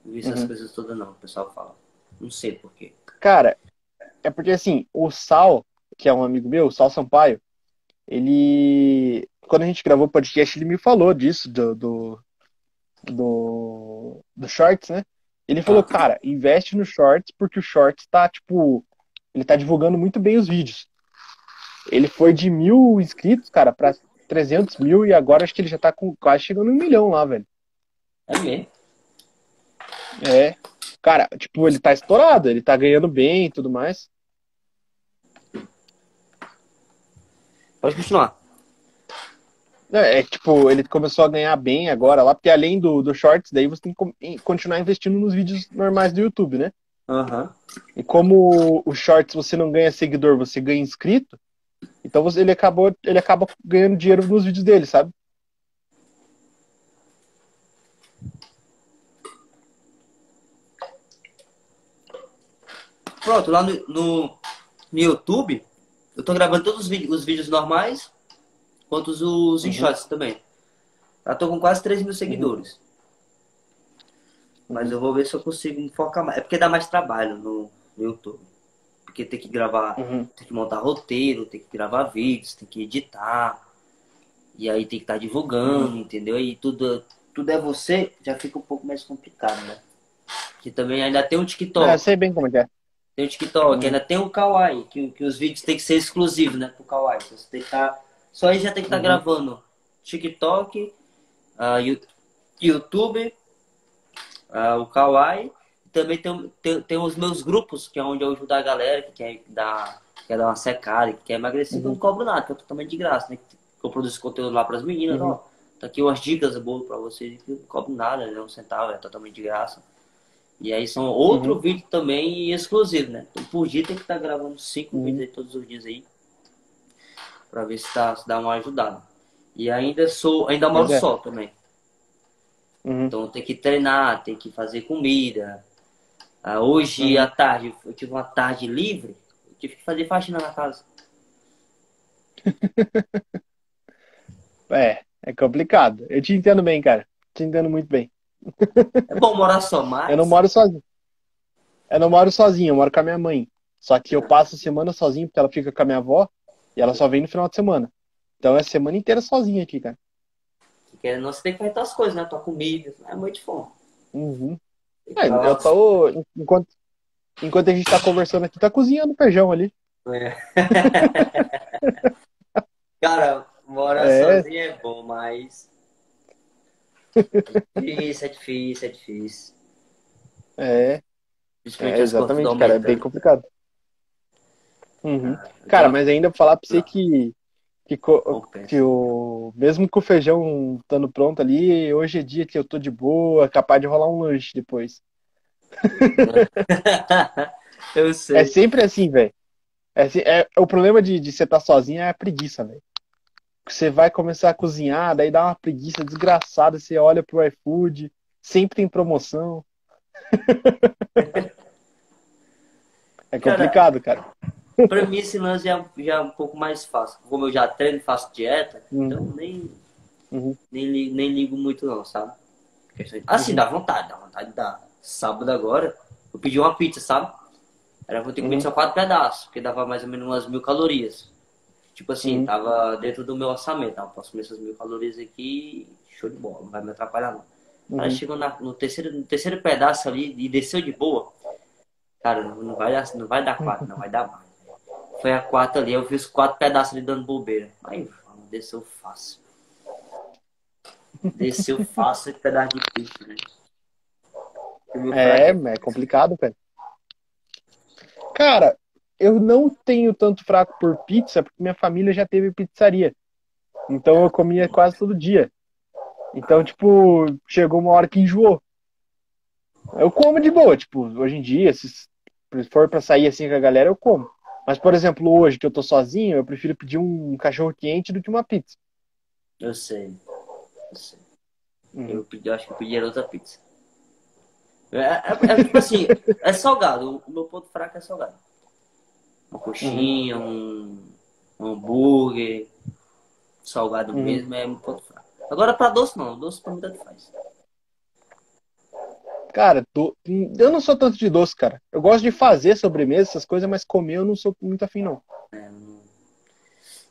Não vi essas uhum. coisas todas, não, o pessoal fala. Não sei porquê. Cara, é porque assim, o Sal, que é um amigo meu, o Sal Sampaio, ele. Quando a gente gravou o podcast, ele me falou disso, do, do, do, do Shorts, né? Ele falou, cara, investe no Shorts porque o Shorts tá, tipo, ele tá divulgando muito bem os vídeos. Ele foi de mil inscritos, cara, pra 300 mil e agora acho que ele já tá com, quase chegando um milhão lá, velho. É mesmo? É. Cara, tipo, ele tá estourado, ele tá ganhando bem e tudo mais. Pode continuar. É, é, tipo, ele começou a ganhar bem agora lá, porque além do, do Shorts, daí você tem que continuar investindo nos vídeos normais do YouTube, né? Aham. E como o Shorts você não ganha seguidor, você ganha inscrito, então você, ele, acabou, ele acaba ganhando dinheiro nos vídeos dele, sabe? Pronto, lá no, no, no YouTube, eu tô gravando todos os vídeos, os vídeos normais, quanto os, os Uhum. também. Já tô com quase 3 mil seguidores. Mas eu vou ver se eu consigo focar mais. É porque dá mais trabalho no, no YouTube. Porque tem que gravar, Uhum. tem que montar roteiro, tem que gravar vídeos, tem que editar. E aí tem que estar divulgando, entendeu? E tudo, tudo é você, já fica um pouco mais complicado, né? Que também ainda tem o TikTok. É, eu sei bem como é que é. Tem o TikTok, Uhum. ainda tem o Kawaii, que, que os vídeos tem que ser exclusivos, né? Pro Kawaii. Então, Você tem que estar. Só aí já tem que estar Uhum. gravando TikTok, Yu- YouTube, ah, o Kawaii. Também tem, tem, tem os meus grupos, que é onde eu ajudo a galera que quer dar, quer dar uma secada, que quer emagrecer, que eu não cobro nada, que é totalmente de graça, né? Eu produzo conteúdo lá para as meninas, Uhum. ó. Tá aqui umas dicas boas para vocês, que não cobro nada, né? Um centavo, é totalmente de graça. E aí são outro Uhum. vídeo também exclusivo, né? Então, por dia tem que estar gravando cinco Uhum. vídeos aí todos os dias aí. Pra ver se, tá, se dá uma ajudada. E ainda sou, ainda moro Pois é. só também. Uhum. Então tem que treinar, tem que fazer comida. Ah, hoje Uhum. à tarde, eu tive uma tarde livre, eu tive que fazer faxina na casa. É, é complicado. Eu te entendo bem, cara. Te entendo muito bem. É bom morar só, mas. Eu não moro sozinho. Eu não moro sozinho, eu moro com a minha mãe. Só que eu passo a semana sozinho, porque ela fica com a minha avó e ela só vem no final de semana. Então é a semana inteira sozinha aqui, cara. Porque não você tem que fazer as coisas, né? Tua comida, é muito fome. Uhum. Que É, eu tô. Enquanto, enquanto a gente tá conversando aqui, tá cozinhando feijão ali. É. Cara, morar É. sozinho é bom, mas. É difícil, é difícil, é difícil. É, é exatamente, cara. É bem complicado. Uhum. Então, Cara, mas ainda vou falar pra você que, que, co- que o, mesmo com o feijão estando pronto ali, hoje é dia que eu tô de boa, capaz de rolar um lanche depois. Eu sei. É sempre assim, velho. É, assim- é- o problema de, de você estar sozinho é a preguiça, velho. Você vai começar a cozinhar, daí dá uma preguiça desgraçada, você olha pro iFood, sempre tem promoção. É Cara, complicado, cara. Pra mim, esse lance já, já é um pouco mais fácil. Como eu já treino e faço dieta, Uhum. então nem, Uhum. nem, li- nem ligo muito, não, sabe? Assim, dá vontade, dá vontade de dar. Sábado agora, eu pedi uma pizza, sabe? Era pra eu ter comido Uhum. só quatro pedaços, porque dava mais ou menos umas mil calorias. Tipo assim, Uhum. tava dentro do meu orçamento. Ah, posso comer essas mil calorias aqui, show de bola, não vai me atrapalhar, não. Uhum. Aí chegou na- no, terceiro, no terceiro pedaço ali e desceu de boa. Cara, não, vai, dar- não vai dar quatro, não vai dar mais. Foi a quatro ali, eu vi os quatro pedaços ali dando bobeira. Aí, desceu fácil. Desceu fácil esse pedaço de peixe, né? É, é complicado, cara. Cara, eu não tenho tanto fraco por pizza porque minha família já teve pizzaria. Então eu comia quase todo dia. Então, tipo, chegou uma hora que enjoou. Eu como de boa, tipo, hoje em dia, se for pra sair assim com a galera, eu como. Mas, por exemplo, hoje que eu tô sozinho, eu prefiro pedir um cachorro quente do que uma pizza. Eu sei. Eu sei. Uhum. Eu, pedi, eu acho que eu pedi outra pizza. É, é- é tipo assim, é salgado. O meu ponto fraco é salgado. Uma coxinha, um, um hambúrguer, salgado Uhum. mesmo é meu ponto fraco. Agora pra doce não, doce pra mim tanto faz. Cara, do- eu não sou tanto de doce, cara. Eu gosto de fazer sobremesa, essas coisas, mas comer eu não sou muito afim, não. É,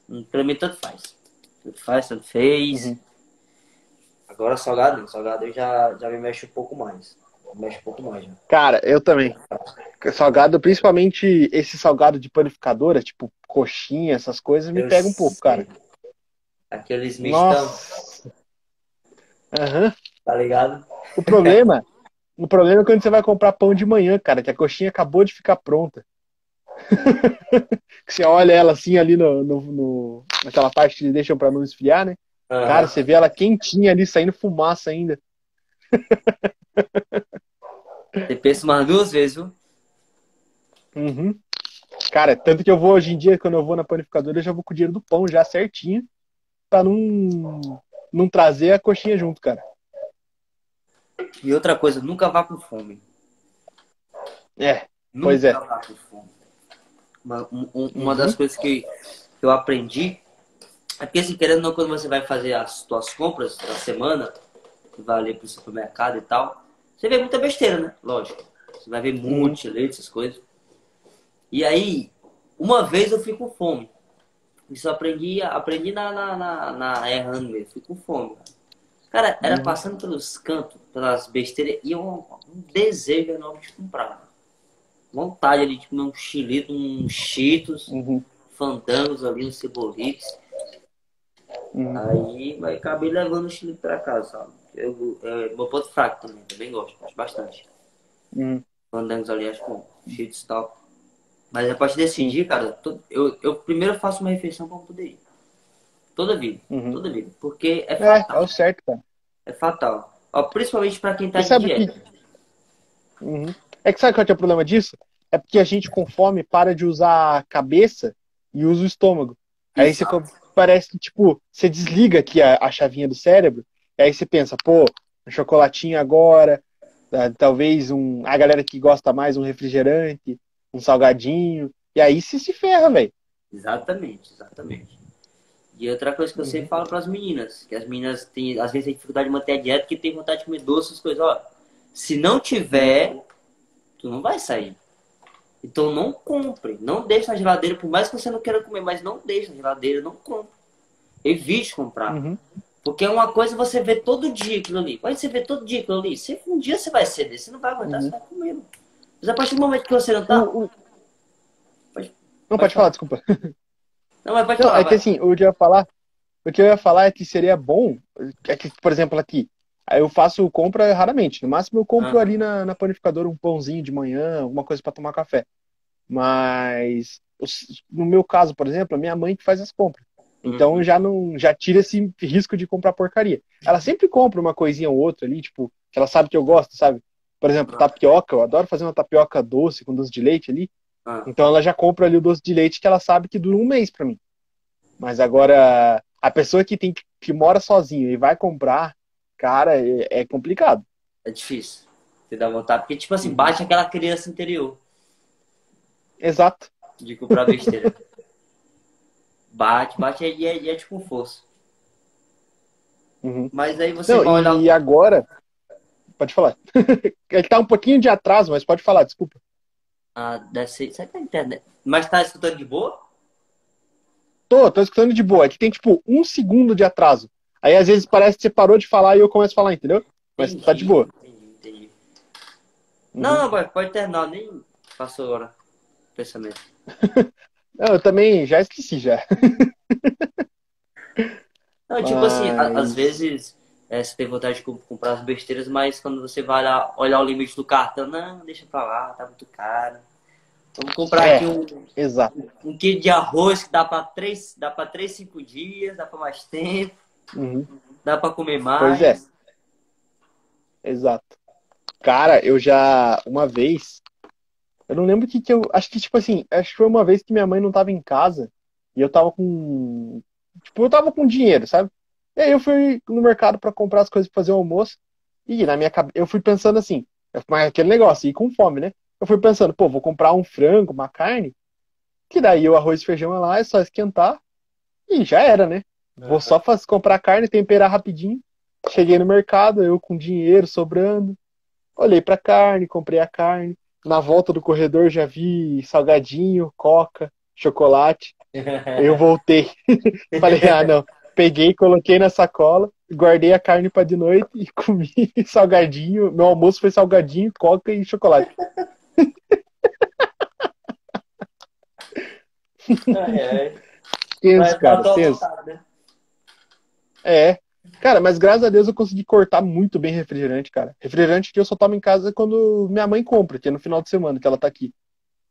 não- pra mim tanto faz. Tanto faz, tanto fez. Uhum. Agora salgado salgado eu já, já me mexe um pouco mais. Me mexe um pouco mais já. Cara, eu também. Salgado, principalmente esse salgado de panificadora, tipo coxinha, essas coisas, me Eu pega um pouco, sei. cara. Aqueles mistão. Aham. tá ligado? O problema O problema é quando você vai comprar pão de manhã, cara, que a coxinha acabou de ficar pronta. você olha ela assim ali no, no, no naquela parte que eles deixam pra não esfriar, né? Aham. Cara, você vê ela quentinha ali, saindo fumaça ainda. Você pensa umas duas vezes, viu? Uhum. Cara, tanto que eu vou hoje em dia, quando eu vou na panificadora, eu já vou com o dinheiro do pão já certinho, pra não, não trazer a coxinha junto, cara. E outra coisa, nunca vá com fome. É, Nunca Pois é. vá com fome. Uma, um- um- uma das coisas que eu aprendi é porque, assim, querendo ou não, quando você vai fazer as suas compras da semana, que vai ali pro supermercado e tal, você vê muita besteira, né? Lógico. Você vai ver monte leite, essas coisas. E aí, uma vez eu fui com fome. Isso eu aprendi, aprendi na, na, na, na errando mesmo. Fui com fome. Cara, era passando pelos cantos, pelas besteiras, e um, um desejo enorme de comprar. Vontade ali de comer um chilito, um cheetos, uhum, fandangos ali, uns cebolitos. uhum. Aí vai acabei levando o chilito pra casa, sabe? Eu, é, meu ponto fraco também, também gosto, gosto bastante. uhum. Fandangos ali, acho bom. Cheetos e tal. Mas a partir desse dia, cara, eu, eu primeiro faço uma refeição pra poder ir. Toda vida, Uhum. toda vida. Porque é É, fatal. é o certo, cara. É fatal. Ó, principalmente pra quem tá E sabe dieta. Uhum. É que sabe qual que é o problema disso? É porque a gente com fome para de usar a cabeça e usa o estômago. Aí você Exato. parece que, tipo, você desliga aqui a, a chavinha do cérebro, e aí você pensa, pô, um chocolatinho agora, ah, talvez um. A galera que gosta mais, um refrigerante, um salgadinho. E aí você se ferra, velho. Exatamente, exatamente. E outra coisa que eu sempre falo para as meninas, que as meninas têm, às vezes têm dificuldade de manter a dieta porque tem vontade de comer doce, essas coisas. Ó, se não tiver, tu não vai sair. Então não compre, não deixe na geladeira, por mais que você não queira comer, mas não deixe na geladeira, não compre. Evite comprar. Uhum. Porque é uma coisa você vê todo dia aquilo ali. Pode você ver todo dia aquilo ali. Se um dia você vai ceder, você não vai aguentar, Uhum. você vai comer. Mas a partir do momento que você não tá. O- o- Pode- Não, pode pode falar, desculpa. Não, mas pode Não, falar. é que assim, o que eu ia falar, o que eu ia falar é que seria bom, é que, por exemplo, aqui, eu faço compra raramente. No máximo eu compro Aham. ali na, na panificadora um pãozinho de manhã, alguma coisa para tomar café. Mas no meu caso, por exemplo, a minha mãe que faz as compras. Então Uhum. já não já tira esse risco de comprar porcaria. Ela sempre compra uma coisinha ou outra ali, tipo, que ela sabe que eu gosto, sabe? Por exemplo, tapioca, eu adoro fazer uma tapioca doce com doce de leite ali. Ah. Então ela já compra ali o doce de leite que ela sabe que dura um mês pra mim. Mas agora, a pessoa que tem que, mora sozinho e vai comprar, cara, é, é complicado. É difícil. Você dá vontade. Porque, tipo assim, bate aquela criança interior Exato. de comprar besteira. bate, bate e é, e é tipo um força. Uhum. Mas aí você Não, vai olhar. e agora, pode falar. Ele tá um pouquinho de atraso, mas pode falar, desculpa. Ah, deve ser. Você tá internet. Mas tá escutando de boa? Tô, tô escutando de boa. É que tem tipo um segundo de atraso. Aí às vezes parece que você parou de falar e eu começo a falar, entendeu? Mas tá de boa. Entendi, entendi. Uhum. Não, não, vai, pode terminar, nem passou agora pensamento. Não, eu também já esqueci já. Não, tipo assim, a- Mas- às vezes é, você tem vontade de co- comprar as besteiras, mas quando você vai lá olhar o limite do cartão, não, deixa pra lá, tá muito caro. Vamos comprar É. aqui um, Exato. um quilo de arroz que dá pra três, dá pra três, cinco dias, dá pra mais tempo, Uhum. dá pra comer mais. Pois é. Exato. Cara, eu já, uma vez, eu não lembro o que que eu, acho que tipo assim, acho que foi uma vez que minha mãe não tava em casa e eu tava com, tipo, eu tava com dinheiro, sabe? E aí eu fui no mercado pra comprar as coisas pra fazer o almoço e na minha cabeça, eu fui pensando assim, mas aquele negócio, ir com fome, né? Eu fui pensando, pô, vou comprar um frango, uma carne, que daí o arroz e feijão é lá, é só esquentar e já era, né? Vou só faz, comprar carne, temperar rapidinho. Cheguei no mercado, eu com dinheiro sobrando. Olhei pra carne, comprei a carne. Na volta do corredor já vi salgadinho, coca, chocolate. Eu voltei. Falei, ah, não. Peguei, coloquei na sacola, guardei a carne pra de noite e comi salgadinho. Meu almoço foi salgadinho, coca e chocolate. É, é. Tenso, tá cara, tua tenso. né? É. Cara, mas graças a Deus eu consegui cortar muito bem refrigerante, cara. Refrigerante que eu só tomo em casa quando minha mãe compra, que é no final de semana que ela tá aqui.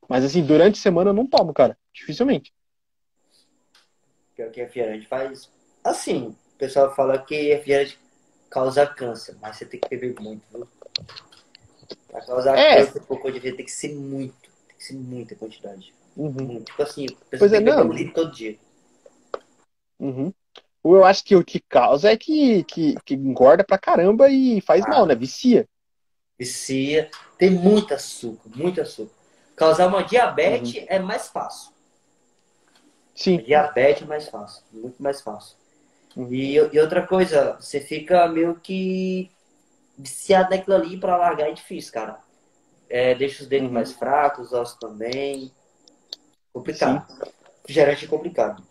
Mas assim, durante a semana eu não tomo, cara. Dificilmente. Pior que refrigerante faz. Assim, o pessoal fala que refrigerante causa câncer, mas você tem que beber muito, viu? Pra causar É. câncer por causa de tem que ser muito. Tem que ser muita quantidade. Uhum. Tipo assim, a pessoa Pois é, tem que beber um litro todo dia. Uhum. Eu acho que o que causa é que, que, que engorda pra caramba e faz Ah. mal, né? Vicia. Vicia. Tem muito açúcar, muito açúcar. Causar uma diabetes Uhum. é mais fácil. Sim. Diabetes é mais fácil, muito mais fácil. Uhum. E, e outra coisa, você fica meio que viciado naquilo ali pra largar é difícil, cara. É, deixa os dedos Uhum. mais fracos, os ossos também. Complicado. Refrigerante é complicado.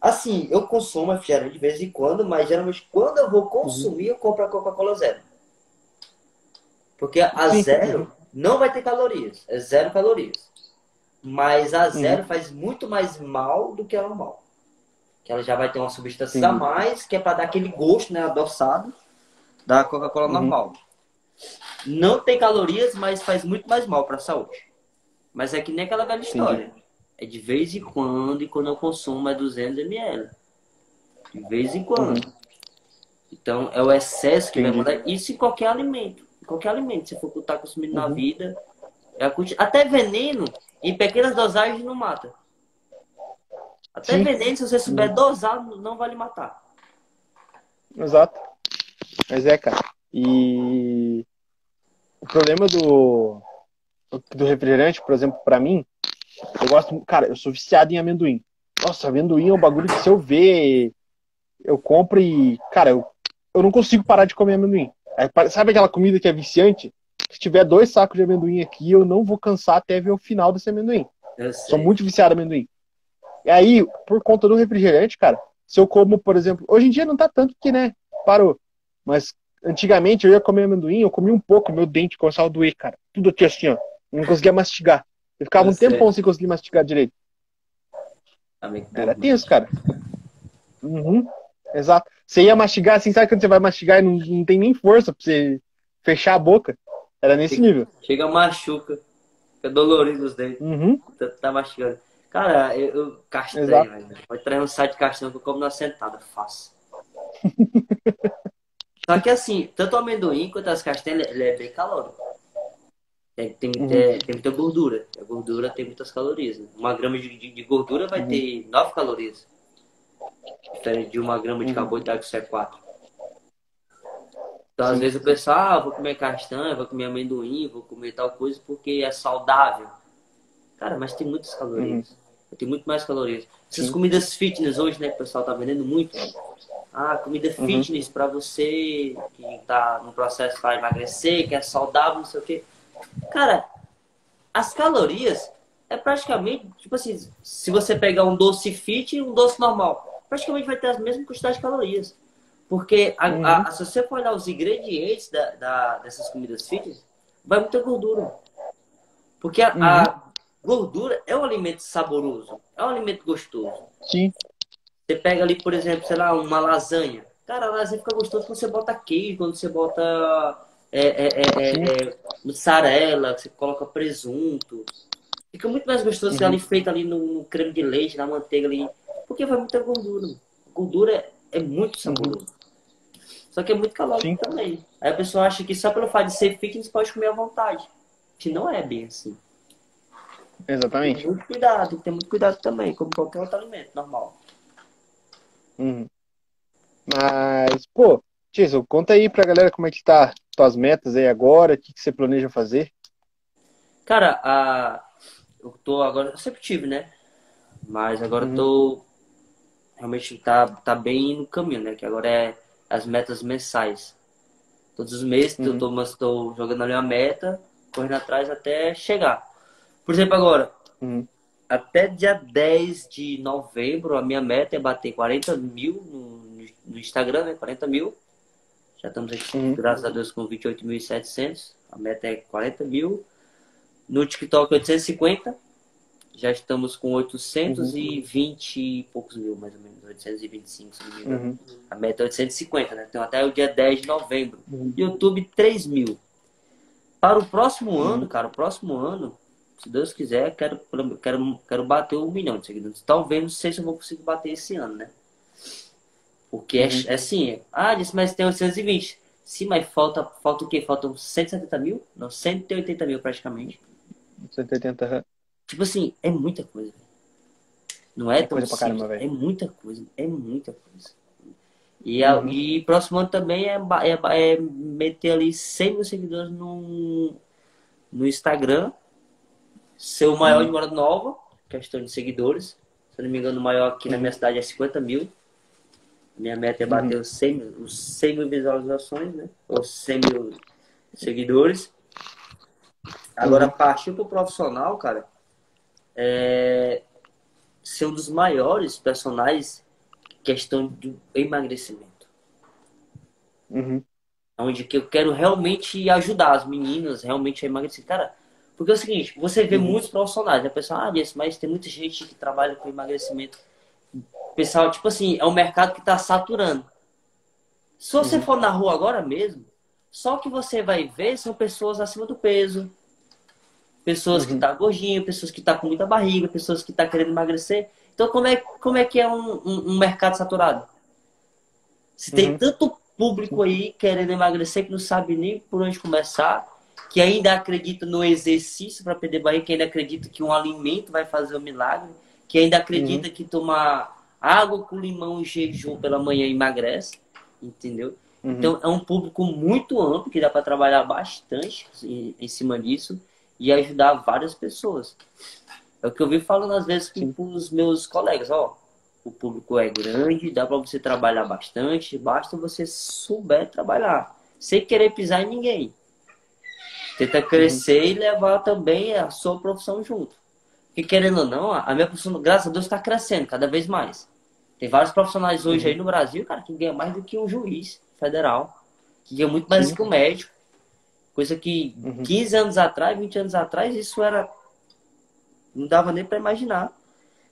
Assim, eu consumo refrigerante de vez em quando, mas geralmente quando eu vou consumir, eu compro a Coca-Cola zero. Porque a Sim. zero não vai ter calorias. É zero calorias. Mas a Uhum. zero faz muito mais mal do que a normal. Que ela já vai ter uma substância Sim. a mais, que é para dar aquele gosto, né, adoçado da Coca-Cola Uhum. normal. Não tem calorias, mas faz muito mais mal para a saúde. Mas é que nem aquela velha história. É de vez em quando, e quando eu consumo é 200 ml. De vez em quando. Uhum. Então, é o excesso que Entendi. vai mandar. Isso em qualquer alimento. Qualquer alimento. Se for estar consumindo na Uhum. vida. É a quanti- Até veneno, em pequenas dosagens, não mata. Até Sim. veneno, se você souber dosar, não vai lhe matar. Exato. Mas é, cara. E o problema do, do refrigerante, por exemplo, pra mim, eu gosto, cara, eu sou viciado em amendoim. Nossa, amendoim é um bagulho que se eu ver, eu compro e, cara, eu, eu não consigo parar de comer amendoim. Pare- sabe aquela comida que é viciante? Se tiver dois sacos de amendoim aqui, eu não vou cansar até ver o final desse amendoim. Sou muito viciado em amendoim. E aí, por conta do refrigerante, cara, se eu como, por exemplo, hoje em dia não tá tanto que, né, parou. Mas antigamente eu ia comer amendoim, eu comia um pouco, meu dente começava a doer, cara. Tudo aqui assim, ó. Eu não conseguia mastigar. Eu ficava um sei. tempão sem conseguir mastigar direito. Era tenso, cara. Uhum. Exato. Você ia mastigar assim, sabe quando você vai mastigar e não, não tem nem força pra você fechar a boca? Era nesse Sim. nível. Chega, machuca. Fica dolorido os dentes. Uhum. Tá, tá mastigando. Cara, eu, eu castrei, velho. Pode trazer um site de castanho que eu como na sentada, fácil. Só que assim, tanto o amendoim quanto as castanhas, ele é bem calórico. Tem, tem, Uhum. é, tem muita gordura. A gordura tem muitas calorias. Né? Uma grama de, de, de gordura vai Uhum. ter 9 calorias. Diferente de uma grama de Uhum. carboidrato que isso é 4. Então, às Sim. vezes o pessoal, ah, vou comer castanha, vou comer amendoim, vou comer tal coisa porque é saudável. Cara, mas tem muitas calorias. Tem muito mais calorias. Essas Uhum. Sim. comidas fitness hoje, né, que o pessoal tá vendendo muito. Ah, comida Uhum. fitness pra você que tá no processo para emagrecer, que é saudável, não sei o quê. Cara, as calorias é praticamente, tipo assim, se você pegar um doce fit e um doce normal, praticamente vai ter as mesmas quantidades de calorias. Porque a- Uhum. a- se você for olhar os ingredientes da, da- dessas comidas fitness, vai muita gordura. Porque a, a gordura é um alimento saboroso, é um alimento gostoso. Sim. Você pega ali, por exemplo, sei lá, uma lasanha. Cara, a lasanha fica gostosa quando você bota queijo, quando você bota é, é, é, é, é, mussarela, você coloca presunto. Fica muito mais gostoso Uhum. ali feito ali no, no creme de leite, na manteiga ali. Porque vai muita gordura. mano. Gordura é, é muito saboroso. Só que é muito calórico Sim. também. Aí a pessoa acha que só pelo fato de ser fitness pode comer à vontade. Que não é bem assim. Tem Exatamente. muito cuidado, tem que ter muito cuidado também, como qualquer outro alimento normal. Uhum. Mas, pô, Tiso, conta aí pra galera como é que tá tuas metas aí agora, o que, que você planeja fazer. Cara, a... eu tô agora. Eu sempre tive, né? Mas agora eu Uhum. tô. Realmente tá, tá bem no caminho, né? Que agora é as metas mensais. Todos os meses Uhum. eu tô, mas tô jogando ali uma meta, correndo atrás até chegar. Por exemplo, agora, Uhum. até dia 10 de novembro, a minha meta é bater 40 mil no, no Instagram, né? 40 mil. Já estamos aqui, Uhum. graças a Deus, com 28.700. A meta é 40 mil. No TikTok, 850. Já estamos com 820 uhum. e poucos mil, mais ou menos. 825, se não me engano. Uhum. A meta é 850, né? Então até o dia 10 de novembro. Uhum. YouTube, 3 mil. Para o próximo uhum. ano, cara, o próximo ano, se Deus quiser, quero, quero, quero bater um milhão de seguidores. Talvez, não sei se eu vou conseguir bater esse ano, né? Porque é, uhum. é, é assim, ah, disse, mas tem 820. Sim, mas falta, falta o quê? Faltam 170 mil? Não, 180 mil praticamente. 180, Tipo assim, é muita coisa. Não é, é tão coisa simples. Caramba, é muita coisa, é muita coisa. E, uhum. a, e próximo ano também é, é, é, meter ali 100 mil seguidores no, no Instagram. Ser o maior uhum. de Morada Nova, questão de seguidores. Se não me engano, o maior aqui uhum. na minha cidade é 50 mil. Minha meta é uhum. bater os, 100 mil, os 100 mil visualizações, né? Ou 100 mil seguidores. Agora, uhum. partir pro profissional, cara, é ser um dos maiores personagens questão do emagrecimento. Uhum. Onde que eu quero realmente ajudar as meninas realmente a emagrecer. Cara, porque é o seguinte, você vê uhum. muitos profissionais, a pessoa, ah, disse, mas tem muita gente que trabalha com emagrecimento pessoal, tipo assim, é um mercado que está saturando. Se você uhum. for na rua agora mesmo, só que você vai ver são pessoas acima do peso, pessoas uhum. que estão tá gordinho, pessoas que estão tá com muita barriga, pessoas que estão tá querendo emagrecer. Então, como é, como é que é um, um, um mercado saturado? Se tem uhum. tanto público aí querendo emagrecer que não sabe nem por onde começar, que ainda acredita no exercício para perder barriga, que ainda acredita que um alimento vai fazer um milagre, que ainda acredita uhum. que tomar água com limão e jejum pela manhã emagrece, entendeu? Uhum. Então é um público muito amplo que dá para trabalhar bastante em, em, cima disso e ajudar várias pessoas. É o que eu vi falando às vezes com os meus colegas, ó, o público é grande, dá para você trabalhar bastante, basta você souber trabalhar, sem querer pisar em ninguém. Tenta crescer uhum. e levar também a sua profissão junto. Porque querendo ou não, a minha profissão, graças a Deus, está crescendo cada vez mais. Tem vários profissionais hoje uhum. aí no Brasil, cara, que ganham mais do que um juiz federal, que ganha muito mais do que um médico. Coisa que uhum. 15 anos atrás, 20 anos atrás, isso era. Não dava nem para imaginar.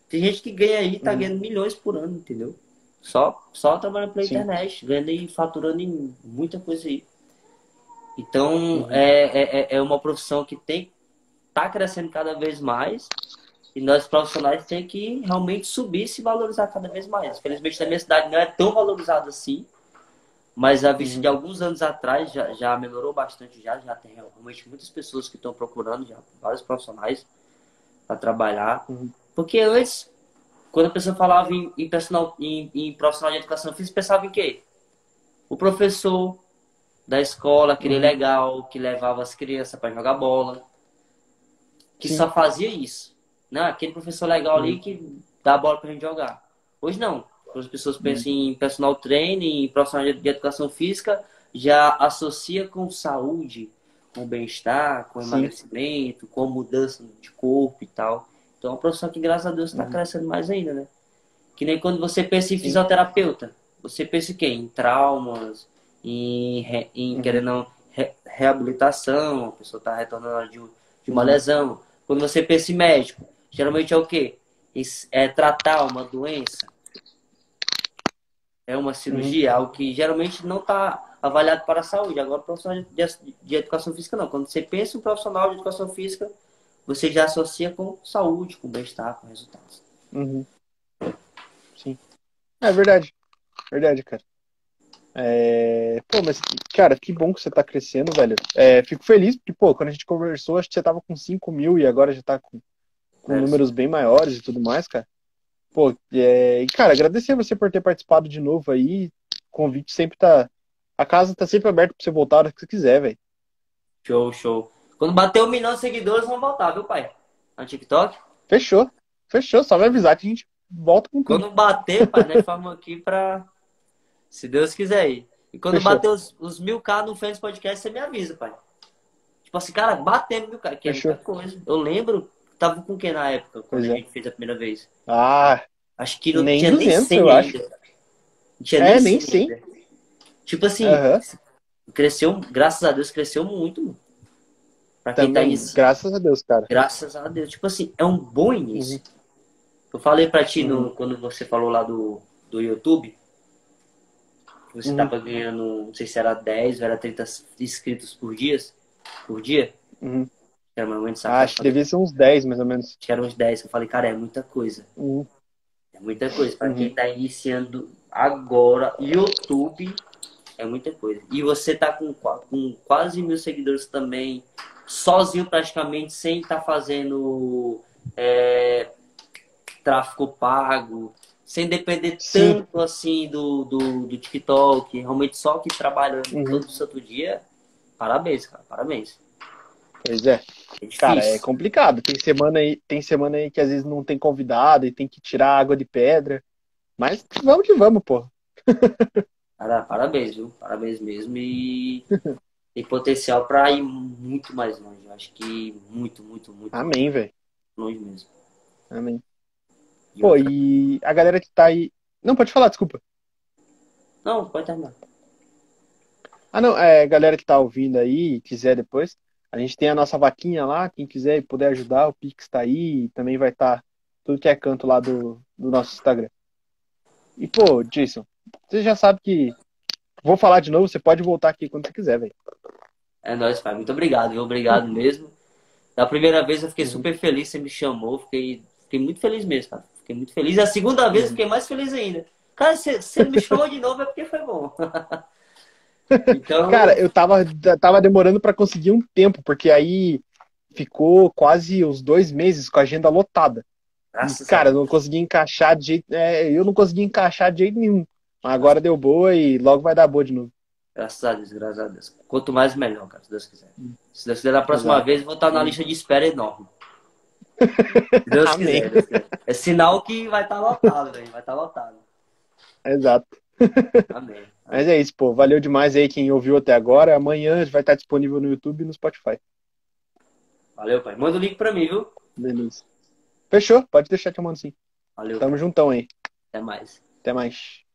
Tem gente que ganha aí, tá uhum. ganhando milhões por ano, entendeu? Só, só trabalhando pela Sim. internet, ganhando e faturando em muita coisa aí. Então, uhum. é, é, é uma profissão que tem tá crescendo cada vez mais e nós profissionais tem que realmente subir e se valorizar cada vez mais. Infelizmente, na minha cidade não é tão valorizado assim, mas a vista uhum. de alguns anos atrás já, já melhorou bastante, já, já tem realmente muitas pessoas que estão procurando, já vários profissionais para trabalhar. Uhum. Porque antes, quando a pessoa falava em, em, personal, em, em profissional de educação física, pensava em quê? O professor da escola, aquele uhum. legal, que levava as crianças para jogar bola que Sim. só fazia isso. Né? Aquele professor legal ali que dá a bola pra gente jogar. Hoje não. As pessoas pensam em personal training, em profissional de educação física, já associa com saúde, com bem-estar, com Sim. emagrecimento, com mudança de corpo e tal. Então é uma profissão que, graças a Deus, está uhum. crescendo mais ainda, né? Que nem quando você pensa em fisioterapeuta. Você pensa em quê? Em traumas, em, em uhum. querendo re, reabilitação, a pessoa está retornando de, de uma uhum. lesão. Quando você pensa em médico, geralmente é o quê? É tratar uma doença. É uma cirurgia, uhum. algo que geralmente não está avaliado para a saúde. Agora, profissional de, de, educação física, não. Quando você pensa em um profissional de educação física, você já associa com saúde, com bem-estar, com resultados. Uhum. Sim. É verdade. Verdade, cara. É... Pô, mas, cara, que bom que você tá crescendo, velho. É, fico feliz, porque, pô, quando a gente conversou, acho que você tava com 5 mil e agora já tá com, com é. números bem maiores e tudo mais, cara. Pô, é... e, cara, agradecer você por ter participado de novo aí. O convite sempre tá. A casa tá sempre aberta pra você voltar a hora que você quiser, velho. Show, show. Quando bater um milhão de seguidores, vão voltar, viu, pai? No TikTok? Fechou. Fechou. Só vai avisar que a gente volta com tudo. Quando bater, pai, nós falamos aqui pra se Deus quiser ir. E quando Fechou. bater os, os mil K no Fênix Podcast, você me avisa, pai. Tipo assim, cara, batendo mil K, que é coisa. Eu lembro, tava com quem na época, quando pois a é. gente fez a primeira vez? Ah, acho que não nem tinha 200, nem 100 eu ainda. Acho. Não tinha é, nem 100. Nem 100. Tipo assim, cresceu, graças a Deus, cresceu muito. Pra quem tá Também, iniciando. graças a Deus, cara. Graças a Deus. Tipo assim, é um bom início. Eu falei pra ti no- Uhum. quando você falou lá do, do YouTube. Você Uhum. tava ganhando, não sei se era 10 ou era 30 inscritos por dia. Por dia. Uhum. Era menos essa Ah, acho que devia ser uns 10, mais ou menos. Acho que eram uns 10. Eu falei, cara, é muita coisa. Uhum. É muita coisa. Pra Uhum. quem tá iniciando agora, YouTube é muita coisa. E você tá com, com quase mil seguidores também, sozinho praticamente, sem estar fazendo é, tráfego pago, sem depender Sim. tanto assim do, do, do TikTok, realmente só que trabalhando Uhum. todo santo dia. Parabéns, cara, parabéns. Pois é. É. Cara, é complicado. Tem semana aí, tem semana aí que às vezes não tem convidado e tem que tirar água de pedra. Mas vamos que vamos, pô. Cara, parabéns, viu? Parabéns mesmo. E tem potencial para ir muito mais longe. Eu acho que muito, muito, muito Amém, velho. longe mesmo. Amém. E Pô, outra- e a galera que tá aí. Não, pode falar, desculpa. Não, pode terminar. Ah, não, é, galera que tá ouvindo aí, quiser depois, a gente tem a nossa vaquinha lá, quem quiser e puder ajudar, o Pix tá aí, também vai estar tudo que é canto lá do, do nosso Instagram. E, pô, Jason, você já sabe que. Vou falar de novo, você pode voltar aqui quando você quiser, velho. É nóis, pai. Muito obrigado, viu? Obrigado mesmo. Da primeira vez eu fiquei super feliz, você me chamou. Fiquei, fiquei muito feliz mesmo, cara. Fiquei muito feliz. E a segunda vez eu fiquei mais feliz ainda. Cara, você, você me chamou de novo é porque foi bom. Então, Cara, eu tava, tava demorando pra conseguir um tempo, porque aí ficou quase uns dois meses com a agenda lotada. graças E, cara, eu não consegui encaixar de jeito. é, eu não consegui encaixar de jeito nenhum. Mas agora deu boa e logo vai dar boa de novo. Graças a Deus, graças a Deus. Quanto mais, melhor, cara, se Deus quiser. Se Deus quiser, da próxima Exato. vez eu vou estar na lista de espera enorme. Se Deus quiser, Deus quiser. É sinal que vai estar lotado, velho. Vai estar lotado. Exato. Amém. Mas é isso, pô. Valeu demais aí quem ouviu até agora. Amanhã vai estar disponível no YouTube e no Spotify. Valeu, pai. Manda o link pra mim, viu? Beleza. Fechou? Pode deixar que eu mando sim. Valeu. Tamo juntão aí. Até mais. Até mais.